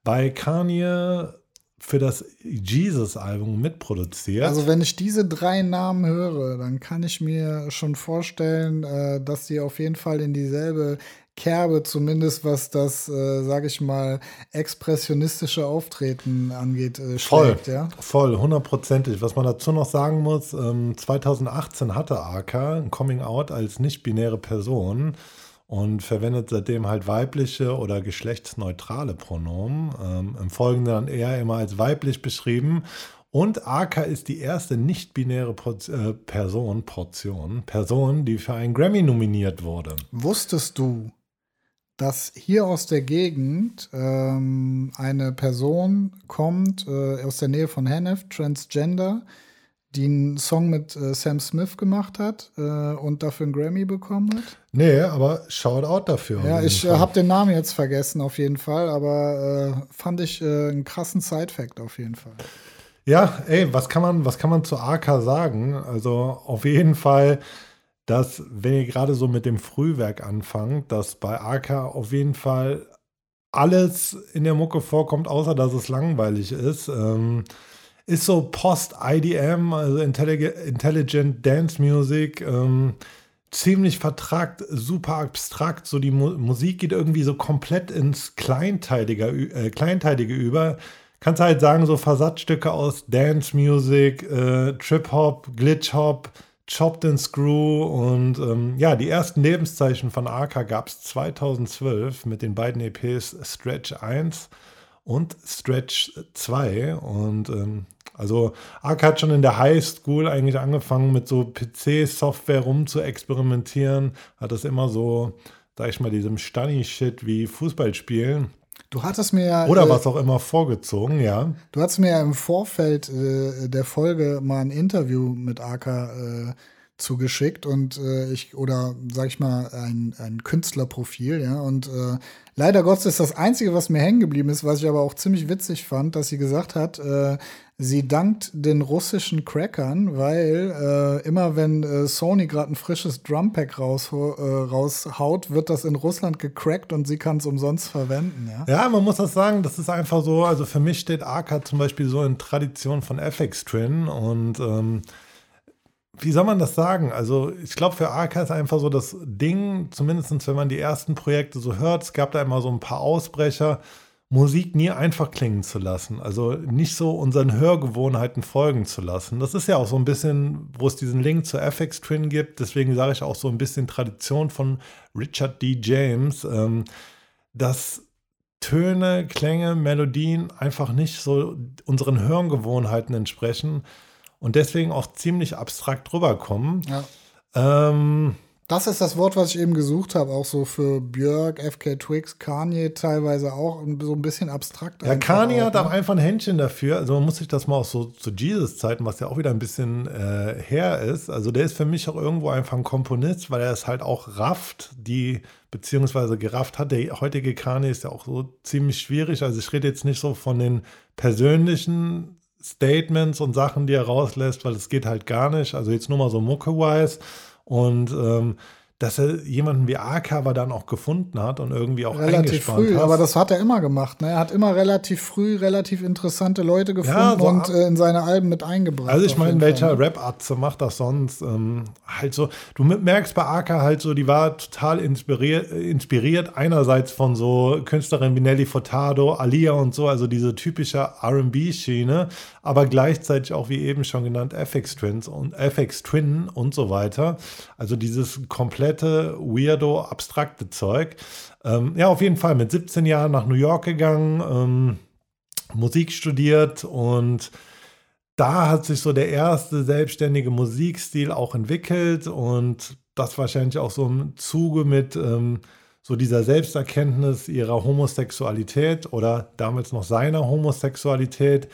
Bei Kanye für das Jesus-Album mitproduziert. Also wenn ich diese drei Namen höre, dann kann ich mir schon vorstellen, äh, dass sie auf jeden Fall in dieselbe Kerbe, zumindest was das, äh, sage ich mal, expressionistische Auftreten angeht, äh, schlägt, voll, ja? Voll, hundertprozentig. Was man dazu noch sagen muss, ähm, 2018 hatte Aka ein Coming-out als nicht-binäre Person und verwendet seitdem halt weibliche oder geschlechtsneutrale Pronomen. Ähm, Im Folgenden dann eher immer als weiblich beschrieben. Und Aka ist die erste nicht-binäre äh, Person, Portion, Person, die für einen Grammy nominiert wurde. Wusstest du, dass hier aus der Gegend ähm, eine Person kommt, äh, aus der Nähe von Hennef, Transgender, die einen Song mit äh, Sam Smith gemacht hat äh, und dafür einen Grammy bekommen hat? Nee, aber Shoutout dafür. Ja, ich äh, habe den Namen jetzt vergessen auf jeden Fall, aber äh, fand ich äh, einen krassen Side-Fact auf jeden Fall. Ja, ey, was kann man, was kann man zu AK sagen? Also auf jeden Fall dass, wenn ihr gerade so mit dem Frühwerk anfangt, dass bei AK auf jeden Fall alles in der Mucke vorkommt, außer dass es langweilig ist. Ähm, ist so Post-IDM, also Intelligent Dance Music. Ähm, ziemlich vertragt, super abstrakt. So die Mu Musik geht irgendwie so komplett ins Kleinteilige, äh, Kleinteilige über. Kannst halt sagen, so Versatzstücke aus Dance Music, äh, Trip Hop, Glitch Hop, Chopped and Screw und ähm, ja, die ersten Lebenszeichen von AK gab es 2012 mit den beiden EPs Stretch 1 und Stretch 2 und ähm, also Ark hat schon in der High School eigentlich angefangen mit so PC-Software rum zu experimentieren, hat das immer so, sag ich mal, diesem Stunny-Shit wie Fußballspielen. Du hattest mir ja. Oder äh, was auch immer vorgezogen, ja. Du hattest mir ja im Vorfeld äh, der Folge mal ein Interview mit Aka äh, zugeschickt und äh, ich, oder sag ich mal, ein, ein Künstlerprofil, ja. Und äh, leider Gottes ist das Einzige, was mir hängen geblieben ist, was ich aber auch ziemlich witzig fand, dass sie gesagt hat, äh, sie dankt den russischen Crackern, weil äh, immer wenn äh, Sony gerade ein frisches Drumpack raus, äh, raushaut, wird das in Russland gecrackt und sie kann es umsonst verwenden. Ja? ja, man muss das sagen, das ist einfach so, also für mich steht Arca zum Beispiel so in Tradition von FX Twin und ähm, wie soll man das sagen? Also, ich glaube, für Arca ist einfach so das Ding, zumindest wenn man die ersten Projekte so hört, es gab da immer so ein paar Ausbrecher, Musik nie einfach klingen zu lassen. Also nicht so unseren Hörgewohnheiten folgen zu lassen. Das ist ja auch so ein bisschen, wo es diesen Link zur FX Twin gibt. Deswegen sage ich auch so ein bisschen Tradition von Richard D. James, ähm, dass Töne, Klänge, Melodien einfach nicht so unseren Hörgewohnheiten entsprechen und deswegen auch ziemlich abstrakt rüberkommen. Ja. Ähm, das ist das Wort, was ich eben gesucht habe, auch so für Björk, FK Twix, Kanye teilweise auch so ein bisschen abstrakt. Ja, Kanye hat ne? auch einfach ein Händchen dafür. Also man muss sich das mal auch so zu Jesus-Zeiten, was ja auch wieder ein bisschen äh, her ist. Also der ist für mich auch irgendwo einfach ein Komponist, weil er es halt auch rafft, die beziehungsweise gerafft hat. Der heutige Kanye ist ja auch so ziemlich schwierig. Also ich rede jetzt nicht so von den persönlichen Statements und Sachen, die er rauslässt, weil es geht halt gar nicht. Also jetzt nur mal so mucke-wise. Und ähm, dass er jemanden wie A-Cover dann auch gefunden hat und irgendwie auch relativ früh, hat. aber das hat er immer gemacht. Ne? Er hat immer relativ früh relativ interessante Leute gefunden ja, so und äh, in seine Alben mit eingebracht. Also ich meine, welcher ne? Rap-Arzt macht das sonst? Ähm, halt so, du merkst bei Aka halt so, die war total inspiriert, inspiriert einerseits von so Künstlerinnen wie Nelly Furtado, Alia und so, also diese typische R&B-Schiene, aber gleichzeitig auch wie eben schon genannt FX Twins und FX Twin und so weiter. Also dieses komplett komplette weirdo, abstrakte Zeug. Ähm, ja, auf jeden Fall mit 17 Jahren nach New York gegangen, ähm, Musik studiert und da hat sich so der erste selbstständige Musikstil auch entwickelt und das wahrscheinlich auch so im Zuge mit ähm, so dieser Selbsterkenntnis ihrer Homosexualität oder damals noch seiner Homosexualität,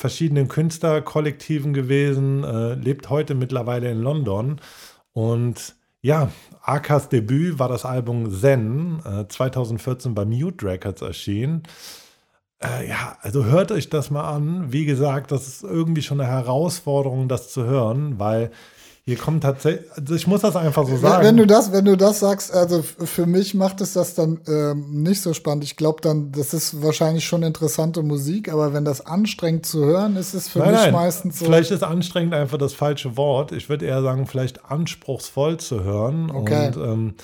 verschiedenen Künstlerkollektiven gewesen, äh, lebt heute mittlerweile in London und ja, Akas Debüt war das Album Zen, äh, 2014 bei Mute Records erschienen. Äh, ja, also hört euch das mal an. Wie gesagt, das ist irgendwie schon eine Herausforderung, das zu hören, weil hier kommt tatsächlich, also ich muss das einfach so sagen. Wenn du das, wenn du das sagst, also für mich macht es das dann ähm, nicht so spannend. Ich glaube dann, das ist wahrscheinlich schon interessante Musik, aber wenn das anstrengend zu hören ist, ist es für nein, mich nein. meistens so. Vielleicht ist anstrengend einfach das falsche Wort. Ich würde eher sagen, vielleicht anspruchsvoll zu hören. Okay. Und ähm,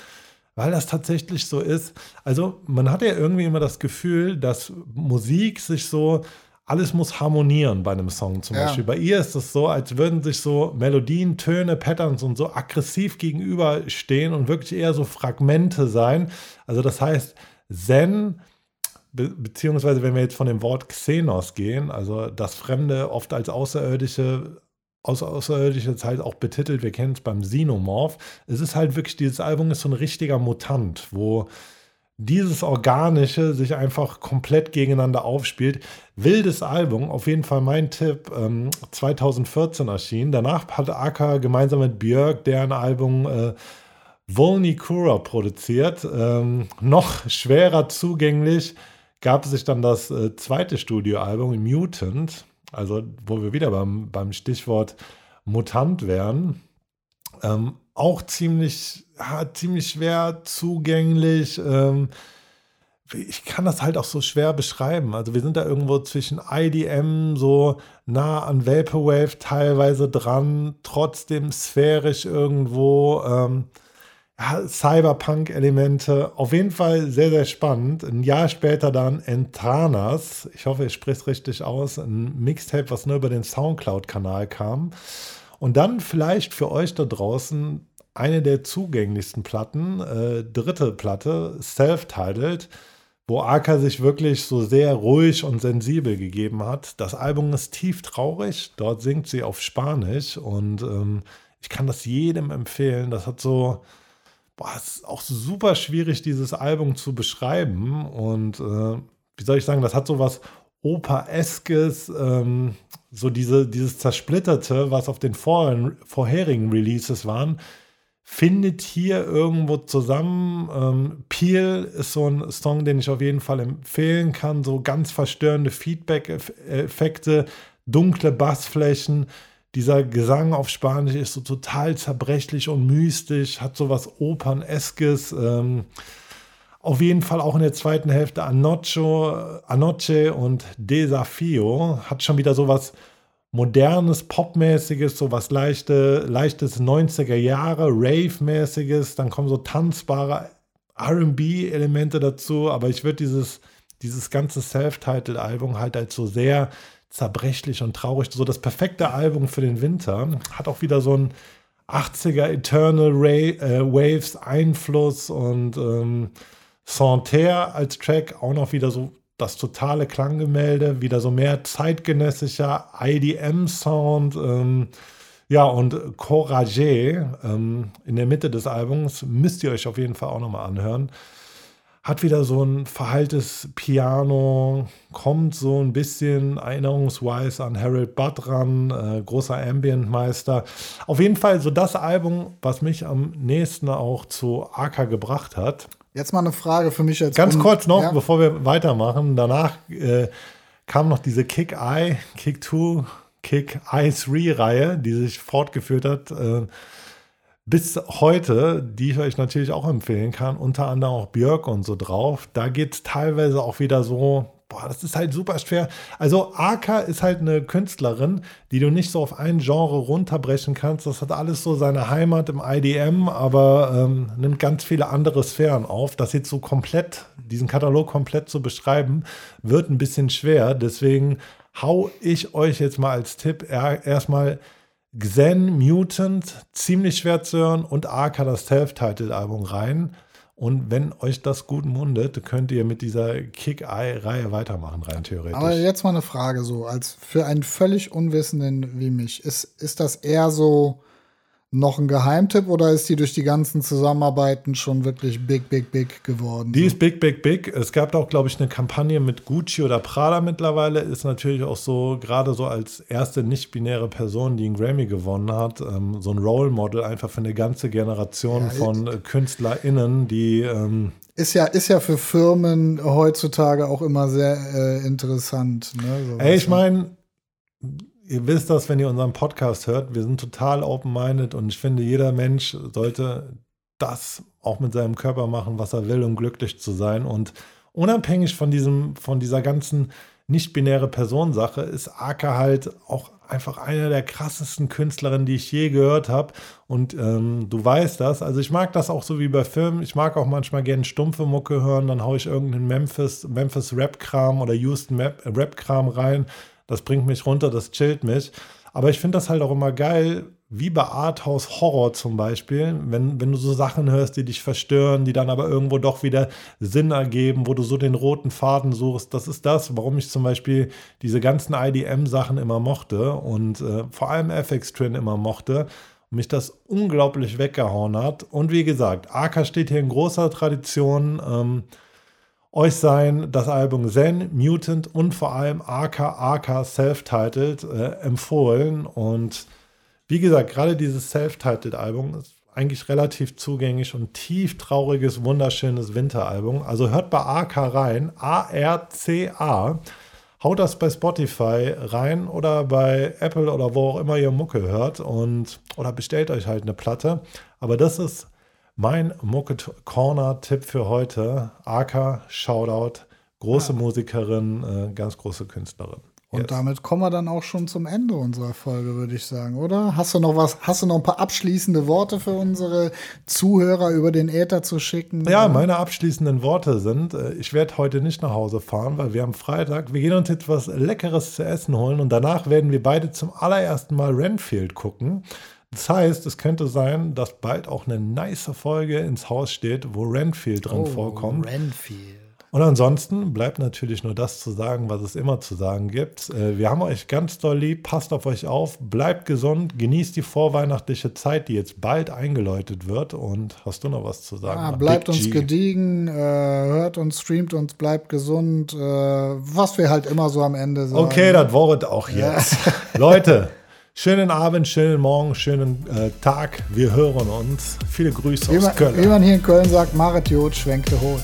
weil das tatsächlich so ist. Also man hat ja irgendwie immer das Gefühl, dass Musik sich so alles muss harmonieren bei einem Song zum ja. Beispiel. Bei ihr ist es so, als würden sich so Melodien, Töne, Patterns und so aggressiv gegenüberstehen und wirklich eher so Fragmente sein. Also das heißt, Zen, be beziehungsweise wenn wir jetzt von dem Wort Xenos gehen, also das Fremde oft als Außerirdische Außerirdische Zeit auch betitelt, wir kennen es beim Xenomorph. Es ist halt wirklich, dieses Album ist so ein richtiger Mutant, wo dieses Organische sich einfach komplett gegeneinander aufspielt. Wildes Album, auf jeden Fall mein Tipp, ähm, 2014 erschienen. Danach hat Aka gemeinsam mit Björk deren Album äh, Volnicura produziert. Ähm, noch schwerer zugänglich gab es sich dann das äh, zweite Studioalbum, Mutant, also wo wir wieder beim, beim Stichwort Mutant wären. Ähm, auch ziemlich, ziemlich schwer zugänglich. Ähm, ich kann das halt auch so schwer beschreiben. Also wir sind da irgendwo zwischen IDM so nah an Vaporwave teilweise dran, trotzdem sphärisch irgendwo. Ähm, Cyberpunk-Elemente. Auf jeden Fall sehr, sehr spannend. Ein Jahr später dann Entranas. Ich hoffe, ich spreche es richtig aus. Ein Mixtape, was nur über den Soundcloud-Kanal kam. Und dann vielleicht für euch da draußen eine der zugänglichsten Platten, äh, dritte Platte, Self-Titled wo Aka sich wirklich so sehr ruhig und sensibel gegeben hat. Das Album ist tief traurig, dort singt sie auf Spanisch und ähm, ich kann das jedem empfehlen. Das hat so, boah, es ist auch super schwierig, dieses Album zu beschreiben und äh, wie soll ich sagen, das hat so was Oper-eskes, ähm, so diese, dieses Zersplitterte, was auf den vorherigen Releases waren, findet hier irgendwo zusammen. Ähm, Peel ist so ein Song, den ich auf jeden Fall empfehlen kann. So ganz verstörende Feedback-Effekte, dunkle Bassflächen. Dieser Gesang auf Spanisch ist so total zerbrechlich und mystisch, hat so was Operneskes. Ähm, auf jeden Fall auch in der zweiten Hälfte Anoche, Anoche und Desafio hat schon wieder so was modernes, popmäßiges, so was leichte, leichtes 90er Jahre, Rave-mäßiges, dann kommen so tanzbare RB-Elemente dazu, aber ich würde dieses, dieses ganze Self-Titled-Album halt als so sehr zerbrechlich und traurig, so das perfekte Album für den Winter. Hat auch wieder so ein 80er Eternal Ray, äh, Waves Einfluss und ähm, Santerre als Track auch noch wieder so das totale Klanggemälde, wieder so mehr zeitgenössischer IDM-Sound. Ähm, ja, und Courage ähm, in der Mitte des Albums müsst ihr euch auf jeden Fall auch nochmal anhören. Hat wieder so ein verheiltes Piano, kommt so ein bisschen erinnerungsweise an Harold Budd ran, äh, großer Ambient-Meister. Auf jeden Fall so das Album, was mich am nächsten auch zu Aka gebracht hat. Jetzt mal eine Frage für mich jetzt. Ganz kurz noch, ja? bevor wir weitermachen. Danach äh, kam noch diese Kick-Eye, Kick-2, Kick-Eye-3-Reihe, die sich fortgeführt hat. Äh, bis heute, die ich euch natürlich auch empfehlen kann, unter anderem auch Björk und so drauf. Da geht es teilweise auch wieder so boah, das ist halt super schwer. Also Aka ist halt eine Künstlerin, die du nicht so auf ein Genre runterbrechen kannst. Das hat alles so seine Heimat im IDM, aber ähm, nimmt ganz viele andere Sphären auf. Das jetzt so komplett, diesen Katalog komplett zu beschreiben, wird ein bisschen schwer. Deswegen hau ich euch jetzt mal als Tipp erstmal Xen Mutant, ziemlich schwer zu hören, und Aka das Self-Titled-Album rein. Und wenn euch das gut mundet, könnt ihr mit dieser Kick-Eye-Reihe weitermachen, rein theoretisch. Aber jetzt mal eine Frage so, als für einen völlig Unwissenden wie mich, ist, ist das eher so noch ein Geheimtipp oder ist die durch die ganzen Zusammenarbeiten schon wirklich big, big, big geworden? Die ist big, big, big. Es gab auch, glaube ich, eine Kampagne mit Gucci oder Prada mittlerweile. Ist natürlich auch so, gerade so als erste nicht-binäre Person, die einen Grammy gewonnen hat, ähm, so ein Role Model einfach für eine ganze Generation ja, von äh, KünstlerInnen, die. Ähm, ist ja, ist ja für Firmen heutzutage auch immer sehr äh, interessant. Ne? Ey, ich meine, ihr wisst das, wenn ihr unseren Podcast hört, wir sind total open-minded und ich finde, jeder Mensch sollte das auch mit seinem Körper machen, was er will, um glücklich zu sein. Und unabhängig von diesem, von dieser ganzen nicht-binäre Personensache ist Aka halt auch einfach eine der krassesten Künstlerinnen, die ich je gehört habe. Und ähm, du weißt das. Also ich mag das auch so wie bei Filmen. Ich mag auch manchmal gerne stumpfe Mucke hören. Dann haue ich irgendeinen Memphis, Memphis Rap-Kram oder Houston Rap-Kram rein das bringt mich runter, das chillt mich. Aber ich finde das halt auch immer geil, wie bei Arthouse Horror zum Beispiel, wenn, wenn du so Sachen hörst, die dich verstören, die dann aber irgendwo doch wieder Sinn ergeben, wo du so den roten Faden suchst. Das ist das, warum ich zum Beispiel diese ganzen IDM-Sachen immer mochte und äh, vor allem FX Twin immer mochte mich das unglaublich weggehauen hat. Und wie gesagt, Aka steht hier in großer Tradition. Ähm, euch sein das Album Zen, Mutant und vor allem AK AK Self-Titled äh, empfohlen. Und wie gesagt, gerade dieses Self-Titled-Album ist eigentlich relativ zugänglich und tief trauriges, wunderschönes Winteralbum. Also hört bei AK rein. A-R-C-A. haut das bei Spotify rein oder bei Apple oder wo auch immer ihr Mucke hört und oder bestellt euch halt eine Platte. Aber das ist mein Mucke Corner Tipp für heute. Aka Shoutout, große ja. Musikerin, äh, ganz große Künstlerin. Und yes. damit kommen wir dann auch schon zum Ende unserer Folge, würde ich sagen, oder? Hast du noch was, hast du noch ein paar abschließende Worte für unsere Zuhörer über den Äther zu schicken? Ja, meine abschließenden Worte sind, äh, ich werde heute nicht nach Hause fahren, weil wir am Freitag, wir gehen uns etwas Leckeres zu essen holen und danach werden wir beide zum allerersten Mal Renfield gucken. Das heißt, es könnte sein, dass bald auch eine nice Folge ins Haus steht, wo Renfield drin oh, vorkommt. Renfield. Und ansonsten bleibt natürlich nur das zu sagen, was es immer zu sagen gibt. Äh, wir haben euch ganz doll lieb, passt auf euch auf, bleibt gesund, genießt die vorweihnachtliche Zeit, die jetzt bald eingeläutet wird. Und hast du noch was zu sagen? Ja, bleibt uns gediegen, äh, hört uns, streamt uns, bleibt gesund, äh, was wir halt immer so am Ende sagen. Okay, das Wort auch jetzt. Ja. Leute, Schönen Abend, schönen Morgen, schönen äh, Tag. Wir hören uns. Viele Grüße wie aus man, Köln. Wie man hier in Köln sagt, Marit Jod schwenkte Rot.